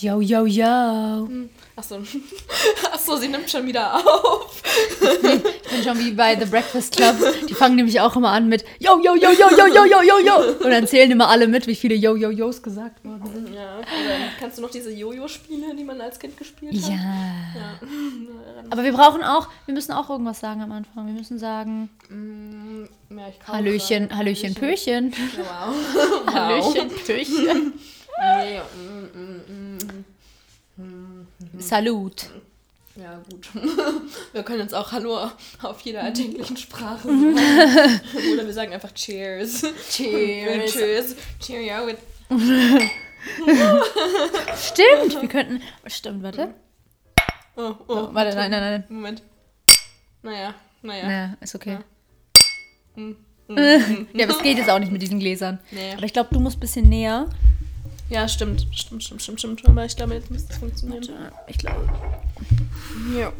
Yo, yo, yo. Achso. Achso, sie nimmt schon wieder auf. Ich bin schon wie bei The Breakfast Club. Die fangen nämlich auch immer an mit Yo, yo, yo, yo, yo, yo, yo, yo, yo. Und dann zählen immer alle mit, wie viele Yo, yo, yos gesagt worden sind. Ja, oder kannst du noch diese Jojo-Spiele, die man als Kind gespielt hat? Ja. Ja. Aber wir brauchen auch, wir müssen auch irgendwas sagen am Anfang. Wir müssen sagen Mm, ja, Hallöchen, gerade. Hallöchen, Pöchen. Wow. wow. Hallöchen, Pöchen. Nee, mm, mm, mm. Salut. Ja, gut. Wir können jetzt auch Hallo auf jeder erdenklichen Sprache sagen. Oder wir sagen einfach Cheers. Cheers. Cheers. Cheerio. With Stimmt, wir könnten. Stimmt, warte. oh, oh, Oh, warte, nein, nein, nein. Moment. Naja, naja. Ja, ist okay. Hm, Ja, aber es geht jetzt auch nicht mit diesen Gläsern. Nee. Aber ich glaube, du musst ein bisschen näher. Ja, stimmt. Stimmt, stimmt, stimmt, stimmt. Aber ich glaube, jetzt müsste es funktionieren. Ich glaube. Ja.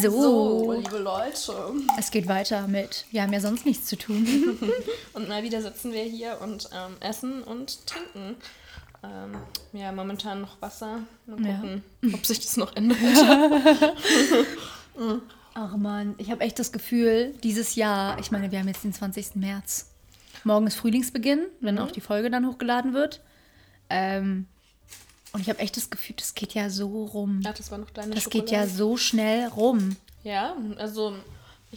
So. So, liebe Leute. Es geht weiter mit. Wir haben ja sonst nichts zu tun. Und mal wieder sitzen wir hier und ähm, essen und trinken. Ähm, ja, momentan noch Wasser. Mal Ja. gucken, ob sich das noch ändert. Ach man, ich habe echt das Gefühl, dieses Jahr, ich meine, wir haben jetzt den 20. März. Morgen ist Frühlingsbeginn, wenn auch die Folge dann hochgeladen wird. Ähm, und ich habe echt das Gefühl, das geht ja so rum. Ja, das war noch deine Das geht ja Schokolade. so schnell rum. Ja, also.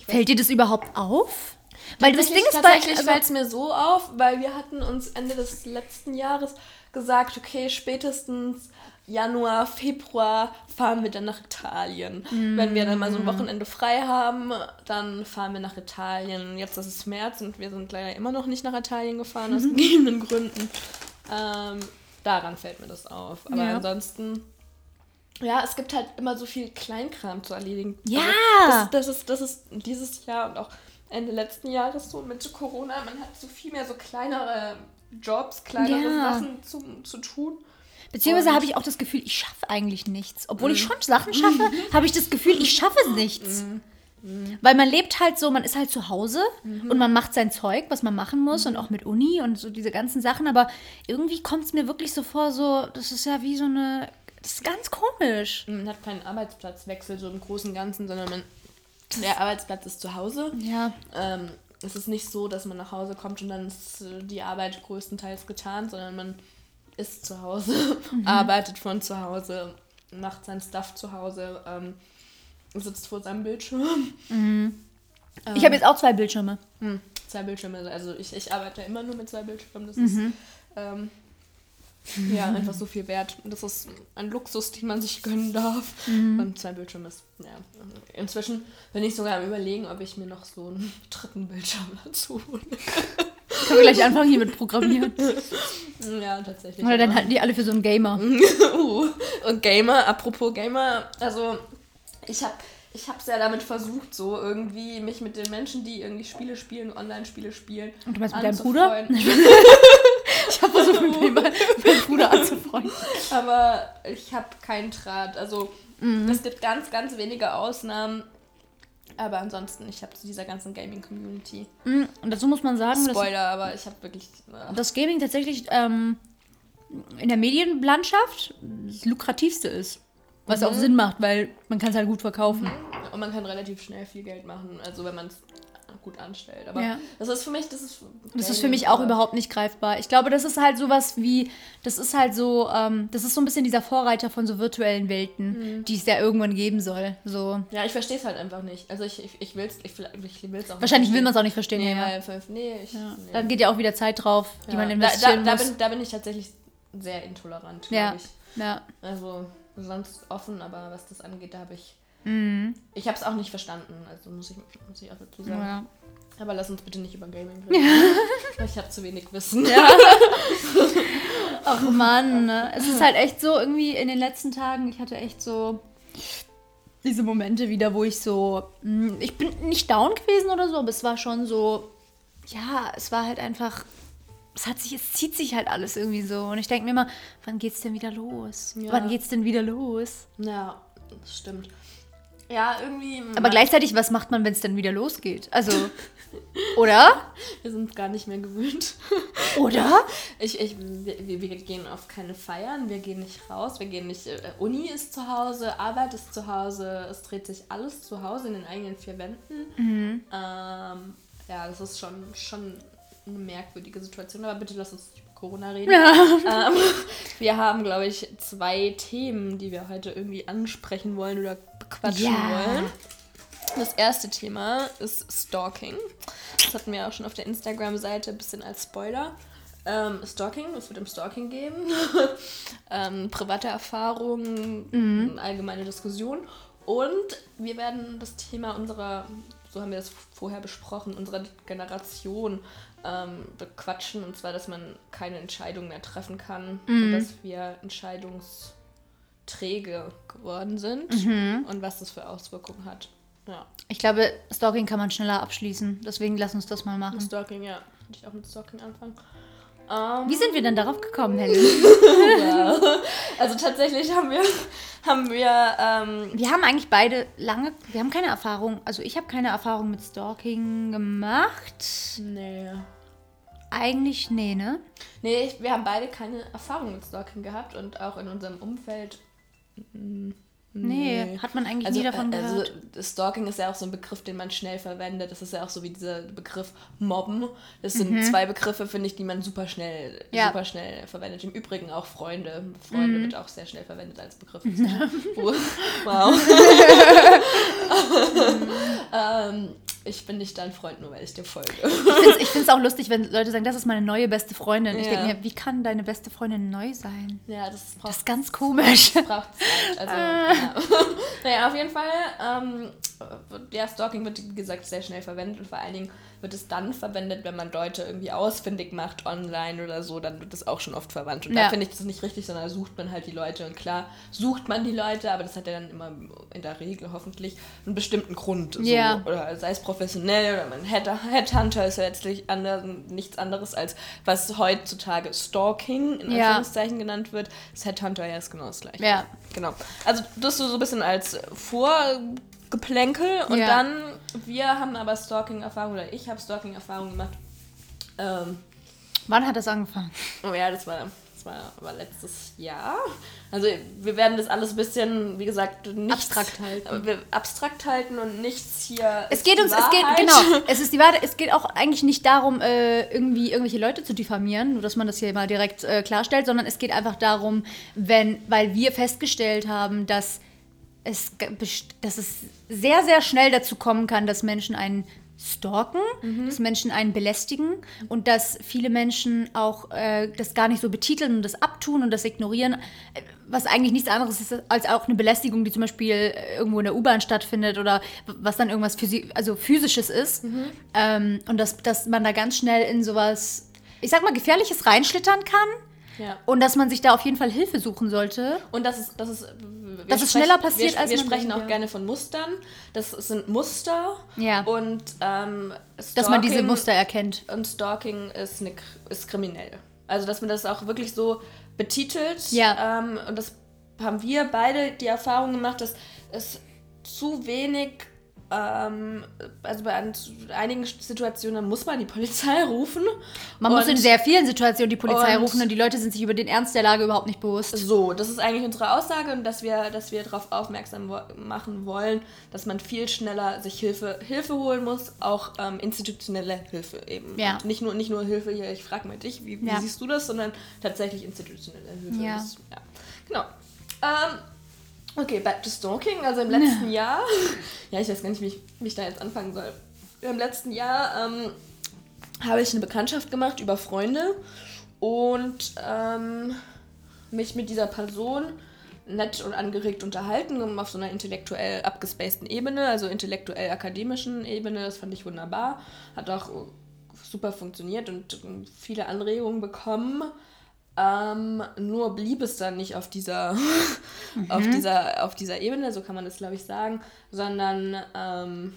Fällt dir das überhaupt auf? Weil das Ding ist tatsächlich Also, fällt es mir so auf, weil wir hatten uns Ende des letzten Jahres gesagt, okay, spätestens Januar, Februar fahren wir dann nach Italien. Wenn wir dann mal so ein Wochenende frei haben, dann fahren wir nach Italien. Jetzt ist es März und wir sind leider immer noch nicht nach Italien gefahren, aus gegebenen Gründen. Ähm, daran fällt mir das auf. Aber Ja. ansonsten, ja, es gibt halt immer so viel Kleinkram zu erledigen. Ja. Also das, das, ist, das ist dieses Jahr und auch Ende letzten Jahres so mit Corona. Man hat so viel mehr so kleinere Jobs, kleinere Ja. Sachen zu, zu tun. beziehungsweise habe ich auch das Gefühl, ich schaffe eigentlich nichts. Obwohl ich schon Sachen schaffe, habe ich das Gefühl, ich schaffe nichts. Weil man lebt halt so, man ist halt zu Hause und man macht sein Zeug, was man machen muss und auch mit Uni und so diese ganzen Sachen. Aber irgendwie kommt es mir wirklich so vor, so, das ist ja wie so eine, das ist ganz komisch. Man hat keinen Arbeitsplatzwechsel so im Großen und Ganzen, sondern man, der Arbeitsplatz ist zu Hause. Ja, Ähm, es ist nicht so, dass man nach Hause kommt und dann ist äh, die Arbeit größtenteils getan, sondern man ist zu Hause, arbeitet von zu Hause, macht sein Stuff zu Hause, ähm, sitzt vor seinem Bildschirm. ich habe jetzt auch zwei Bildschirme. Hm, zwei Bildschirme, also ich, ich arbeite immer nur mit zwei Bildschirmen. Das ist ähm, ja einfach so viel wert. Das ist ein Luxus, den man sich gönnen darf. Und zwei Bildschirme ist, ja. Inzwischen bin ich sogar am überlegen, ob ich mir noch so einen dritten Bildschirm dazu hole. Können wir gleich anfangen hier mit Programmieren. Ja, tatsächlich. Oder dann halten die alle für so einen Gamer. uh, und Gamer, apropos Gamer, also ich habe ich hab's ja damit versucht, so irgendwie mich mit den Menschen, die irgendwie Spiele spielen, Online-Spiele spielen. Und du meinst mit deinem Bruder? Ich habe versucht, mit meinem Bruder anzufreunden. Aber ich habe keinen Draht. Also Mhm. es gibt ganz, ganz wenige Ausnahmen. Aber ansonsten, ich habe zu dieser ganzen Gaming-Community. Mm, Und dazu muss man sagen, dass Spoiler, aber ich habe wirklich. Äh, das Gaming tatsächlich ähm, in der Medienlandschaft das lukrativste ist. Was Mhm. auch Sinn macht, weil man kann es halt gut verkaufen. und man kann relativ schnell viel Geld machen, also wenn man es gut anstellt. Aber Ja. das ist für mich, das ist. Das ist für mich auch überhaupt nicht greifbar. Ich glaube, das ist halt sowas wie, das ist halt so, ähm, das ist so ein bisschen dieser Vorreiter von so virtuellen Welten, Mhm. die es ja irgendwann geben soll. So. Ja, ich verstehe es halt einfach nicht. Also ich, ich, ich will es ich, will- ich will's auch Wahrscheinlich will man es auch nicht verstehen. Nee, ja. nee, ich, Ja. nee. Dann geht ja auch wieder Zeit drauf, die man da, investieren da, da, muss. bin, da bin ich tatsächlich sehr intolerant, ja. glaube ich. ja. Also sonst offen, aber was das angeht, da habe ich. Mhm. Ich habe es auch nicht verstanden, also muss ich, muss ich auch dazu sagen. ja. Aber lass uns bitte nicht über Gaming reden. weil ich habe zu wenig Wissen. Ach Mann, ne? es ist halt echt so, irgendwie in den letzten Tagen, ich hatte echt so diese Momente wieder, wo ich so, mh, ich bin nicht down gewesen oder so, aber es war schon so, ja, es war halt einfach, es hat sich, es zieht sich halt alles irgendwie so. Und ich denke mir immer, wann geht's denn wieder los? Ja. Wann geht's denn wieder los? Ja, das stimmt. Ja, irgendwie. Aber gleichzeitig, was macht man, wenn es dann wieder losgeht? Also, oder? Wir sind gar nicht mehr gewöhnt. Oder? Ich, ich, wir, wir gehen auf keine Feiern, wir gehen nicht raus, wir gehen nicht. Äh, Uni ist zu Hause, Arbeit ist zu Hause, es dreht sich alles zu Hause in den eigenen vier Wänden. Mhm. Ähm, ja, das ist schon, schon eine merkwürdige Situation, aber bitte lass uns nicht über Corona reden. Ja. Ähm, wir haben, glaube ich, zwei Themen, die wir heute irgendwie ansprechen wollen oder bequatschen Ja. wollen. Das erste Thema ist Stalking. Das hatten wir auch schon auf der Instagram-Seite ein bisschen als Spoiler. Ähm, Stalking, es wird um Stalking geben. ähm, private Erfahrungen, allgemeine Diskussion. Und wir werden das Thema unserer, so haben wir es vorher besprochen, unserer Generation ähm, bequatschen. Und zwar, dass man keine Entscheidung mehr treffen kann und dass wir entscheidungsträge geworden sind und was das für Auswirkungen hat. Ja, Ich glaube, Stalking kann man schneller abschließen. Deswegen lass uns das mal mit machen. Stalking, ja. Würde ich auch mit Stalking anfangen. Ähm, Wie sind wir denn darauf gekommen, Helen? Also tatsächlich haben wir, haben wir ähm, Wir haben eigentlich beide lange, wir haben keine Erfahrung, also ich habe keine Erfahrung mit Stalking gemacht. nee. Eigentlich, nee, ne? Nee, ich, wir haben beide keine Erfahrung mit Stalking gehabt und auch in unserem Umfeld. mm, Nee, hat man eigentlich Also, nie davon äh, gehört. also Stalking ist ja auch so ein Begriff, den man schnell verwendet. Das ist ja auch so wie dieser Begriff Mobben. Das sind zwei Begriffe, finde ich, die man super schnell, Mhm. Ja. Mhm. super schnell verwendet. Im Übrigen auch Freunde. Freunde wird auch sehr schnell verwendet als Begriff. Wow. ähm, ich bin nicht dein Freund, nur weil ich dir folge. Ich finde es auch lustig, wenn Leute sagen, das ist meine neue beste Freundin. Ich Ja. denke mir, wie kann deine beste Freundin neu sein? Ja, das braucht Das ist ganz komisch. braucht Zeit. Also, ja. naja, auf jeden Fall, ähm, ja, Stalking wird, wie gesagt, sehr schnell verwendet und vor allen Dingen wird es dann verwendet, wenn man Leute irgendwie ausfindig macht online oder so, dann wird das auch schon oft verwandt. Und Ja. da finde ich das nicht richtig, sondern da sucht man halt die Leute. Und klar, sucht man die Leute, aber das hat ja dann immer in der Regel hoffentlich einen bestimmten Grund. So. Ja. Oder sei es professionell oder man Head Headhunter ist ja letztlich anders, nichts anderes als was heutzutage Stalking in Ja. Anführungszeichen genannt wird. Das Headhunter ja ist genau das gleiche. Ja. Genau. Also das so, so ein bisschen als Vorgeplänkel und Ja. dann, wir haben aber Stalking-Erfahrung oder ich habe Stalking-Erfahrung gemacht. Ähm, Wann hat das angefangen? oh ja, das war, das war aber letztes Jahr. Also wir werden das alles ein bisschen, wie gesagt, nicht Abstrakt halten. Wir abstrakt halten und nichts hier. Es geht uns, es geht, genau, es ist die Wahrheit, es geht auch eigentlich nicht darum, äh, irgendwie irgendwelche Leute zu diffamieren, nur dass man das hier mal direkt äh, klarstellt, sondern es geht einfach darum, wenn, weil wir festgestellt haben, dass es, dass es sehr, sehr schnell dazu kommen kann, dass Menschen einen stalken, dass Menschen einen belästigen und dass viele Menschen auch äh, das gar nicht so betiteln und das abtun und das ignorieren, was eigentlich nichts anderes ist als auch eine Belästigung, die zum Beispiel äh, irgendwo in der U-Bahn stattfindet oder was dann irgendwas physi also physisches ist. Ähm, und dass, dass man da ganz schnell in sowas, ich sag mal, Gefährliches reinschlittern kann Ja. und dass man sich da auf jeden Fall Hilfe suchen sollte. Und das ist, das ist, Dass es schneller passiert, wir, als wir man sprechen denkt, auch ja. gerne von Mustern. Das sind Muster. Ja. Und ähm, Dass man diese Stalking- Muster erkennt. Und Stalking ist, eine, ist kriminell. Also, dass man das auch wirklich so betitelt. Ja. Ähm, und das haben wir beide die Erfahrung gemacht, dass es zu wenig, ähm, also bei einigen Situationen muss man die Polizei rufen. Man muss in sehr vielen Situationen die Polizei und- rufen und die Leute sind sich über den Ernst der Lage überhaupt nicht bewusst. So, das ist eigentlich unsere Aussage und dass wir, dass wir darauf aufmerksam wo machen wollen, dass man viel schneller sich Hilfe, Hilfe holen muss, auch ähm, institutionelle Hilfe eben. Ja. Und nicht nur, nicht nur Hilfe hier, ich frage mal dich, wie, wie Ja. siehst du das, sondern tatsächlich institutionelle Hilfe. Ja. Das, ja. Genau. Ähm, okay, back to Stalking. Also im letzten Jahr, ja, ich weiß gar nicht, wie ich, wie ich da jetzt anfangen soll. Im letzten Jahr ähm, habe ich eine Bekanntschaft gemacht über Freunde und ähm, mich mit dieser Person nett und angeregt unterhalten, auf so einer intellektuell abgespaceden Ebene, also intellektuell akademischen Ebene. Das fand ich wunderbar. Hat auch super funktioniert und viele Anregungen bekommen. Ähm, nur blieb es dann nicht auf dieser, auf dieser, auf dieser Ebene, so kann man das glaube ich sagen, sondern ähm,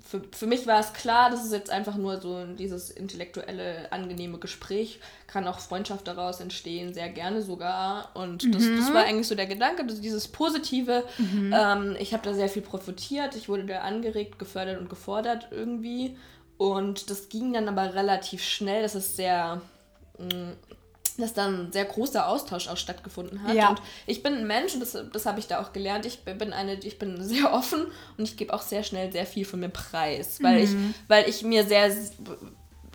für, für mich war es klar, das ist jetzt einfach nur so dieses intellektuelle, angenehme Gespräch. Kann auch Freundschaft daraus entstehen, sehr gerne sogar. Und das, Mhm. das war eigentlich so der Gedanke, dass dieses Positive. Mhm. Ähm, ich habe da sehr viel profitiert. Ich wurde da angeregt, gefördert und gefordert irgendwie. Und das ging dann aber relativ schnell. Das ist sehr. Dass dann ein sehr großer Austausch auch stattgefunden hat. Ja. Und ich bin ein Mensch, und das, das habe ich da auch gelernt, ich bin eine, ich bin sehr offen und ich gebe auch sehr schnell sehr viel von mir preis. Weil, ich, weil ich mir sehr,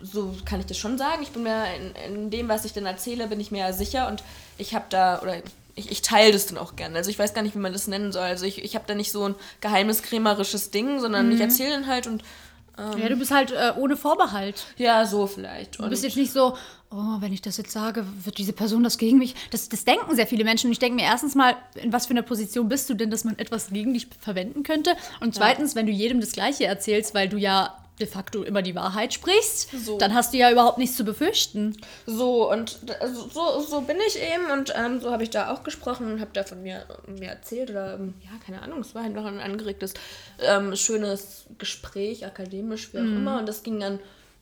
so kann ich das schon sagen, ich bin mir in, in dem, was ich dann erzähle, bin ich mir sicher und ich habe da, oder ich, ich teile das dann auch gerne. Also ich weiß gar nicht, wie man das nennen soll. Also ich, ich habe da nicht so ein geheimniskrämerisches Ding, sondern ich erzähle dann halt und Ja, du bist halt äh, ohne Vorbehalt. ja, so vielleicht. Du Und bist jetzt nicht so, oh, wenn ich das jetzt sage, wird diese Person das gegen mich. Das, das denken sehr viele Menschen. Und ich denke mir erstens mal, in was für einer Position bist du denn, dass man etwas gegen dich verwenden könnte? Und zweitens, wenn du jedem das Gleiche erzählst, weil du ja de facto immer die Wahrheit sprichst, So. dann hast du ja überhaupt nichts zu befürchten. So, und also so, so bin ich eben und ähm, so habe ich da auch gesprochen und habe da von mir, mir erzählt oder, ähm, ja, keine Ahnung, es war halt noch ein angeregtes, ähm, schönes Gespräch, akademisch, wie auch immer. Und das ging dann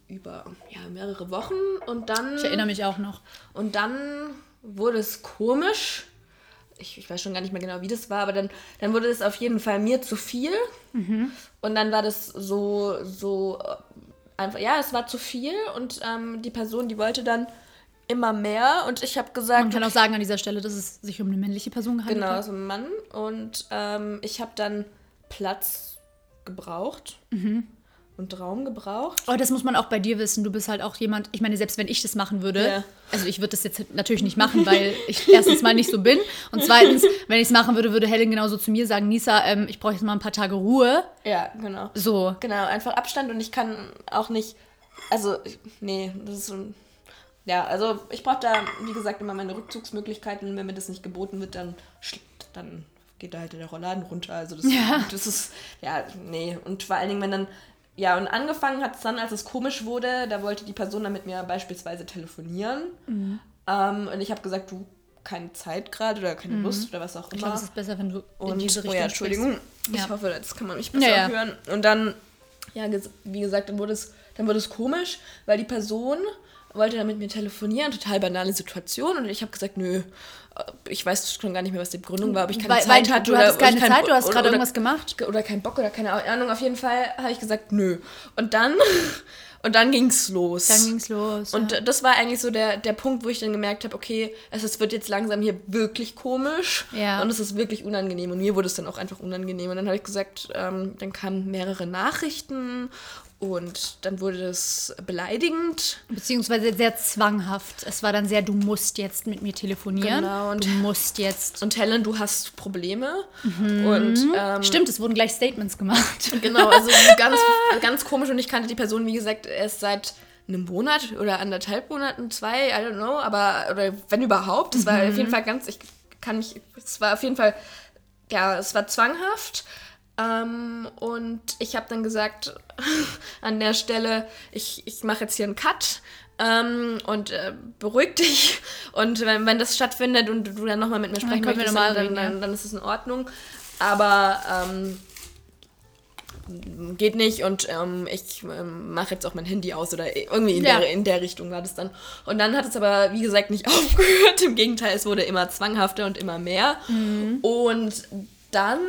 über ja, mehrere Wochen und dann, Ich erinnere mich auch noch. und dann wurde es komisch. Ich, ich weiß schon gar nicht mehr genau, wie das war, aber dann, dann wurde es auf jeden Fall mir zu viel. Und dann war das so, so äh, einfach, ja, es war zu viel und ähm, die Person, die wollte dann immer mehr und ich habe Man gesagt, kann auch sagen an dieser Stelle, dass es sich um eine männliche Person gehandelt genau, hat. so ein Mann und ähm, ich habe dann Platz gebraucht und Raum gebraucht. Oh, das muss man auch bei dir wissen. Du bist halt auch jemand, ich meine, selbst wenn ich das machen würde, Ja. also ich würde das jetzt natürlich nicht machen, weil ich erstens mal nicht so bin und zweitens, wenn ich es machen würde, würde Helen genauso zu mir sagen, Nisa, ähm, ich brauche jetzt mal ein paar Tage Ruhe. Ja, genau. So. Genau, einfach Abstand und ich kann auch nicht, also, nee, das ist so, ein- ja, also ich brauche da, wie gesagt, immer meine Rückzugsmöglichkeiten wenn mir das nicht geboten wird, dann, dann geht da halt der Rollladen runter, also das, Ja. das ist, ja, nee, und vor allen Dingen, wenn dann, ja, und angefangen hat es dann, als es komisch wurde, da wollte die Person dann mit mir beispielsweise telefonieren Mhm. ähm, und ich habe gesagt, du, keine Zeit gerade oder keine Lust oder was auch Mhm. Ich immer. glaube, es ist besser, wenn du in Und, diese oh Richtung ja, Entschuldigung. Ich Ja. hoffe, das kann man mich besser Ja, hören. Und dann, ja, wie gesagt, dann wurde, es, dann wurde es komisch, weil die Person wollte dann mit mir telefonieren, total banale Situation. Und ich habe gesagt, nö, ich weiß schon gar nicht mehr, was die Begründung war, ob ich keine Weil- Zeit weil hatte. du oder hattest keine ich keinen Zeit, du hast gerade oder- irgendwas gemacht. Oder keinen Bock oder keine Ahnung. Auf jeden Fall habe ich gesagt, nö. Und dann, und dann ging's los. Dann ging's los. Und ja. das war eigentlich so der, der Punkt, wo ich dann gemerkt habe, okay, es, es wird jetzt langsam hier wirklich komisch Ja. und es ist wirklich unangenehm. Und mir wurde es dann auch einfach unangenehm. Und dann habe ich gesagt, ähm, dann kamen mehrere Nachrichten und dann wurde es beleidigend. Beziehungsweise sehr zwanghaft. Es war dann sehr, du musst jetzt mit mir telefonieren. Genau, und- du musst jetzt. Und Helen, du hast Probleme. Und ähm, Stimmt, es wurden gleich Statements gemacht. Genau, also ganz, ganz komisch und ich kannte die Person, wie gesagt, erst seit einem Monat oder anderthalb Monaten, zwei, I don't know, aber, oder wenn überhaupt, es war auf jeden Fall ganz, ich kann mich, es war auf jeden Fall, ja, es war zwanghaft. Ähm, und ich habe dann gesagt, an der Stelle, ich, ich mache jetzt hier einen Cut ähm, und äh, beruhig dich. Und wenn, wenn das stattfindet und du dann nochmal mit mir sprechen möchtest, dann, dann, dann ist es in Ordnung. Aber ähm, geht nicht und ähm, ich ähm, mache jetzt auch mein Handy aus oder irgendwie in, Ja. der, in der Richtung war das dann. Und dann hat es aber, wie gesagt, nicht aufgehört. Im Gegenteil, es wurde immer zwanghafter und immer mehr. Und dann,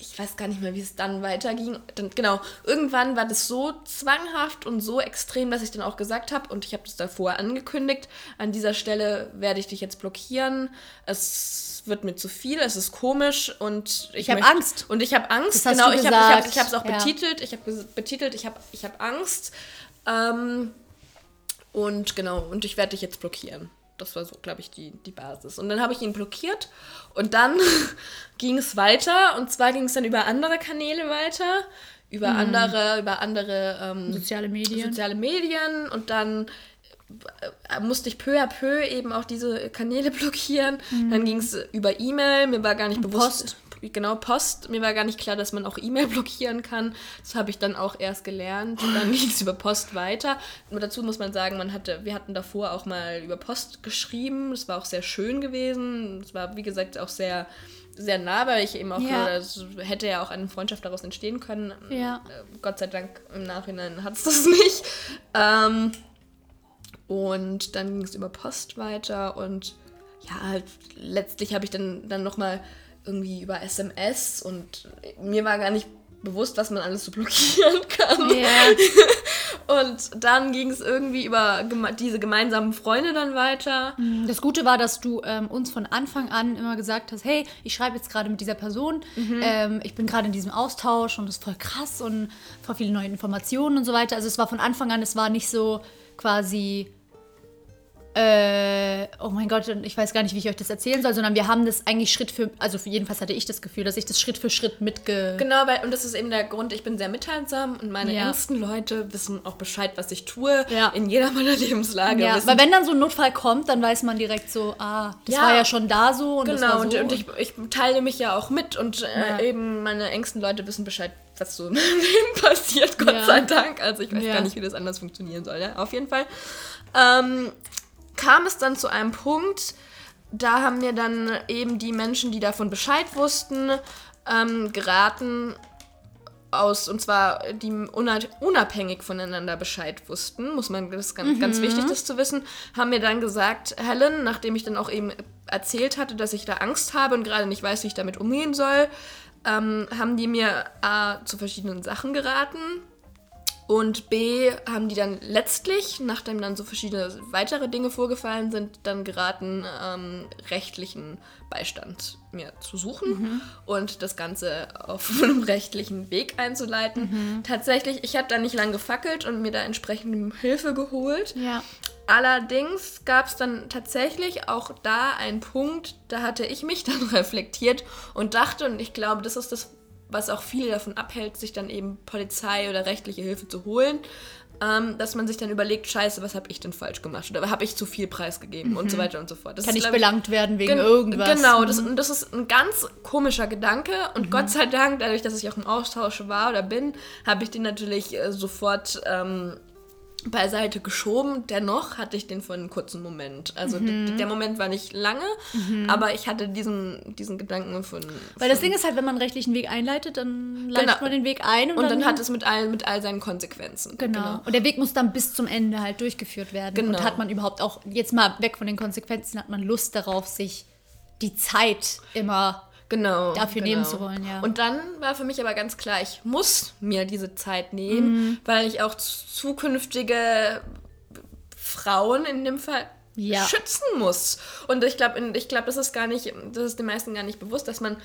ich weiß gar nicht mehr, wie es dann weiterging. Dann, genau, irgendwann war das so zwanghaft und so extrem, dass ich dann auch gesagt habe, und ich habe das davor angekündigt, an dieser Stelle werde ich dich jetzt blockieren. Es wird mir zu viel, es ist komisch und ich, Ich hab möchte- Angst. Und ich habe Angst, Das genau, ich habe ich hab, ich auch Ja. betitelt, ich habe betitelt, ich habe ich hab Angst. Ähm, und genau, und ich werde dich jetzt blockieren. Das war so, glaube ich, die, die Basis. Und dann habe ich ihn blockiert und dann ging es weiter. Und zwar ging es dann über andere Kanäle weiter, über andere, über andere ähm, Soziale Medien. soziale Medien und dann äh, musste ich peu à peu eben auch diese Kanäle blockieren. Dann ging es über E-Mail, mir war gar nicht bewusst. Genau, Post. Mir war gar nicht klar, dass man auch E-Mail blockieren kann. Das habe ich dann auch erst gelernt. Und dann ging es über Post weiter. Und dazu muss man sagen, man hatte, wir hatten davor auch mal über Post geschrieben. Das war auch sehr schön gewesen. Es war, wie gesagt, auch sehr sehr nah, weil ich eben auch, Ja. es hätte ja auch eine Freundschaft daraus entstehen können. Ja. Äh, Gott sei Dank im Nachhinein hat es das nicht. Ähm, und dann ging es über Post weiter und ja, halt, letztlich habe ich dann, dann nochmal irgendwie über SMS und mir war gar nicht bewusst, was man alles so blockieren kann. Und dann ging es irgendwie über geme diese gemeinsamen Freunde dann weiter. Das Gute war, dass du ähm, uns von Anfang an immer gesagt hast, hey, ich schreibe jetzt gerade mit dieser Person, ähm, ich bin gerade in diesem Austausch und das ist voll krass und voll viele neue Informationen und so weiter. Also es war von Anfang an, es war nicht so quasi, äh, oh mein Gott, ich weiß gar nicht, wie ich euch das erzählen soll, sondern wir haben das eigentlich Schritt für, also für jedenfalls hatte ich das Gefühl, dass ich das Schritt für Schritt mitge... Genau, weil, und das ist eben der Grund, ich bin sehr mitteilsam und meine Ja. engsten Leute wissen auch Bescheid, was ich tue, Ja. in jeder meiner Lebenslage. Ja, wissen, weil wenn dann so ein Notfall kommt, dann weiß man direkt so, ah, das Ja. war ja schon da so und das Genau, so. und, und ich, ich teile mich ja auch mit und äh, eben meine engsten Leute wissen Bescheid, was so Leben passiert, Gott sei Dank. Also ich weiß gar nicht, wie das anders funktionieren soll. Ja? Auf jeden Fall ähm, kam es dann zu einem Punkt, da haben mir dann eben die Menschen, die davon Bescheid wussten, ähm, geraten, aus, und zwar die una- unabhängig voneinander Bescheid wussten, muss man, das ist ganz, ganz wichtig, das zu wissen, haben mir dann gesagt, Helen, nachdem ich dann auch eben erzählt hatte, dass ich da Angst habe und gerade nicht weiß, wie ich damit umgehen soll, ähm, haben die mir A, zu verschiedenen Sachen geraten und B, haben die dann letztlich, nachdem dann so verschiedene weitere Dinge vorgefallen sind, dann geraten, ähm, rechtlichen Beistand mir zu suchen und das Ganze auf einem rechtlichen Weg einzuleiten. Tatsächlich, ich habe da nicht lange gefackelt und mir da entsprechend Hilfe geholt. ja. Allerdings gab es dann tatsächlich auch da einen Punkt, da hatte ich mich dann reflektiert und dachte, und ich glaube, das ist das, was auch viele davon abhält, sich dann eben Polizei oder rechtliche Hilfe zu holen, ähm, dass man sich dann überlegt, scheiße, was habe ich denn falsch gemacht oder habe ich zu viel preisgegeben und so weiter und so fort. Das Kann ist, ich belangt werden wegen Gen- irgendwas. Genau, das, und das ist ein ganz komischer Gedanke. Und Gott sei Dank, dadurch, dass ich auch im Austausch war oder bin, habe ich den natürlich äh, sofort ähm, beiseite geschoben. Dennoch hatte ich den für einen kurzen Moment. Also Mhm. der Moment war nicht lange, aber ich hatte diesen, diesen Gedanken von. Weil das Ding ist halt, wenn man einen rechtlichen Weg einleitet, dann leitet Genau. man den Weg ein und, und dann hat es mit all, mit all seinen Konsequenzen. Genau. Und der Weg muss dann bis zum Ende halt durchgeführt werden. Genau. Und hat man überhaupt auch, jetzt mal weg von den Konsequenzen, hat man Lust darauf, sich die Zeit immer. Genau. dafür genau. nehmen zu wollen, ja. Und dann war für mich aber ganz klar, ich muss mir diese Zeit nehmen, Mhm. weil ich auch zukünftige Frauen in dem Fall Ja. schützen muss. Und ich glaube, ich glaube, das ist gar nicht, das ist den meisten gar nicht bewusst, dass man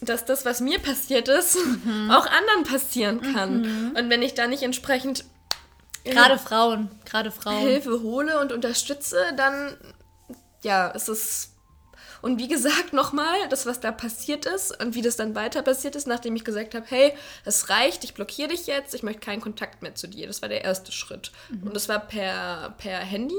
dass das, was mir passiert ist, Mhm. auch anderen passieren kann. Und wenn ich da nicht entsprechend Gerade Frauen, gerade Frauen. Hilfe hole und unterstütze, dann ja, es ist. Und wie gesagt, nochmal, das, was da passiert ist und wie das dann weiter passiert ist, nachdem ich gesagt habe, hey, es reicht, ich blockiere dich jetzt, ich möchte keinen Kontakt mehr zu dir. Das war der erste Schritt. Und das war per, per Handy.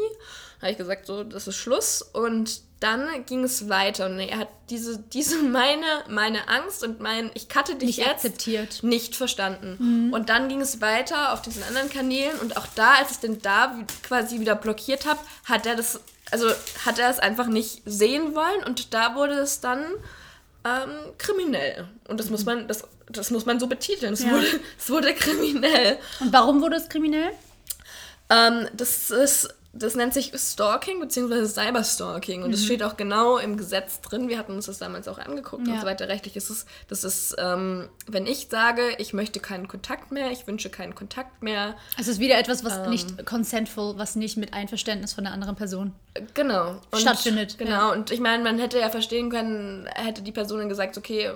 Da habe ich gesagt, so, das ist Schluss. Und dann ging es weiter. Und er hat diese, diese meine, meine Angst und mein, ich cutte dich Nicht jetzt akzeptiert. nicht verstanden. Und dann ging es weiter auf diesen anderen Kanälen und auch da, als ich den da quasi wieder blockiert habe, hat er das, also hat er es einfach nicht sehen wollen und da wurde es dann ähm, kriminell. Und das muss man, das, das muss man so betiteln. Es, Ja. wurde, es wurde kriminell. Und warum wurde es kriminell? Ähm, das ist, das nennt sich Stalking bzw. Cyberstalking und es steht auch genau im Gesetz drin. Wir hatten uns das damals auch angeguckt und Ja. so weiter. Rechtlich ist es, das ist, ähm, wenn ich sage, ich möchte keinen Kontakt mehr, ich wünsche keinen Kontakt mehr, Es ist wieder etwas, was Ähm. nicht consentful, was nicht mit Einverständnis von der anderen Person. genau. Und, Stattfindet, Genau. ja. Und ich meine, man hätte ja verstehen können, hätte die Person dann gesagt, okay,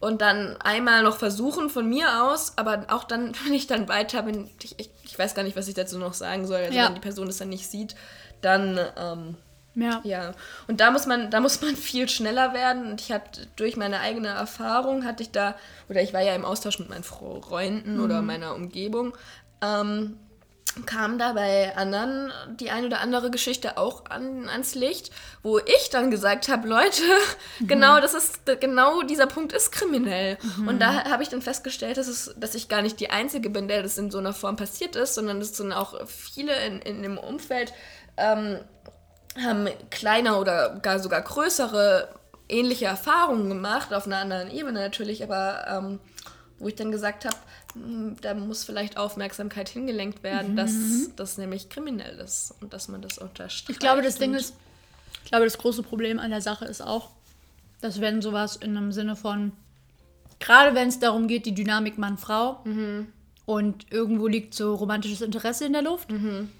und dann einmal noch versuchen von mir aus, aber auch dann, wenn ich dann weiter bin, ich, ich, ich weiß gar nicht, was ich dazu noch sagen soll. Also Ja. wenn die Person es dann nicht sieht, dann ähm, Ja. Ja, und da muss man, da muss man viel schneller werden. Und ich hatte durch meine eigene Erfahrung hatte ich da, oder ich war ja im Austausch mit meinen Freunden oder Mhm. meiner Umgebung, ähm, kam da bei anderen die ein oder andere Geschichte auch an, ans Licht, wo ich dann gesagt habe, Leute, mhm. genau das ist genau dieser Punkt ist kriminell. Mhm. Und da habe ich dann festgestellt, dass, es, dass ich gar nicht die Einzige bin, der das in so einer Form passiert ist, sondern es sind auch viele in, in dem Umfeld ähm, haben kleiner oder gar sogar größere ähnliche Erfahrungen gemacht, auf einer anderen Ebene natürlich, aber ähm, wo ich dann gesagt habe, da muss vielleicht Aufmerksamkeit hingelenkt werden, mhm. dass das nämlich kriminell ist und dass man das unterstreicht. Ich glaube, das Ding ist, ich glaube, das große Problem an der Sache ist auch, dass wenn sowas in einem Sinne von, gerade wenn es darum geht, die Dynamik Mann-Frau mhm. und irgendwo liegt so romantisches Interesse in der Luft, mhm.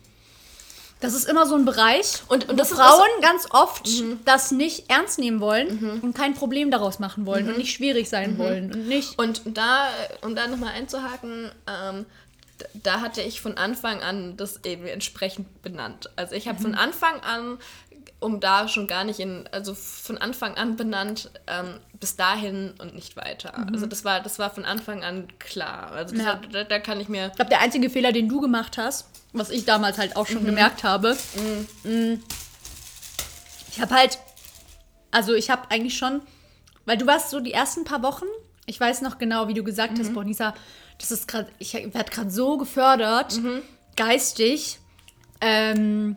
Das ist immer so ein Bereich, und, und wo Frauen ganz oft mhm. das nicht ernst nehmen wollen mhm. und kein Problem daraus machen wollen mhm. und nicht schwierig sein mhm. wollen und nicht. Und da, um da nochmal einzuhaken, ähm, da hatte ich von Anfang an das eben entsprechend benannt. Also ich habe von mhm. Anfang an, um da schon gar nicht in, also von Anfang an benannt, ähm, bis dahin und nicht weiter. Mhm. Also das war, das war von Anfang an klar. Also ja. war, da, da, kann ich mir. Ich glaube, der einzige Fehler, den du gemacht hast, was ich damals halt auch schon mhm. gemerkt habe. Mhm. Ich habe halt, also ich habe eigentlich schon, weil du warst so die ersten paar Wochen, ich weiß noch genau, wie du gesagt mhm. hast, Bonisa, das ist gerade, ich werde gerade so gefördert, mhm. geistig. Ähm,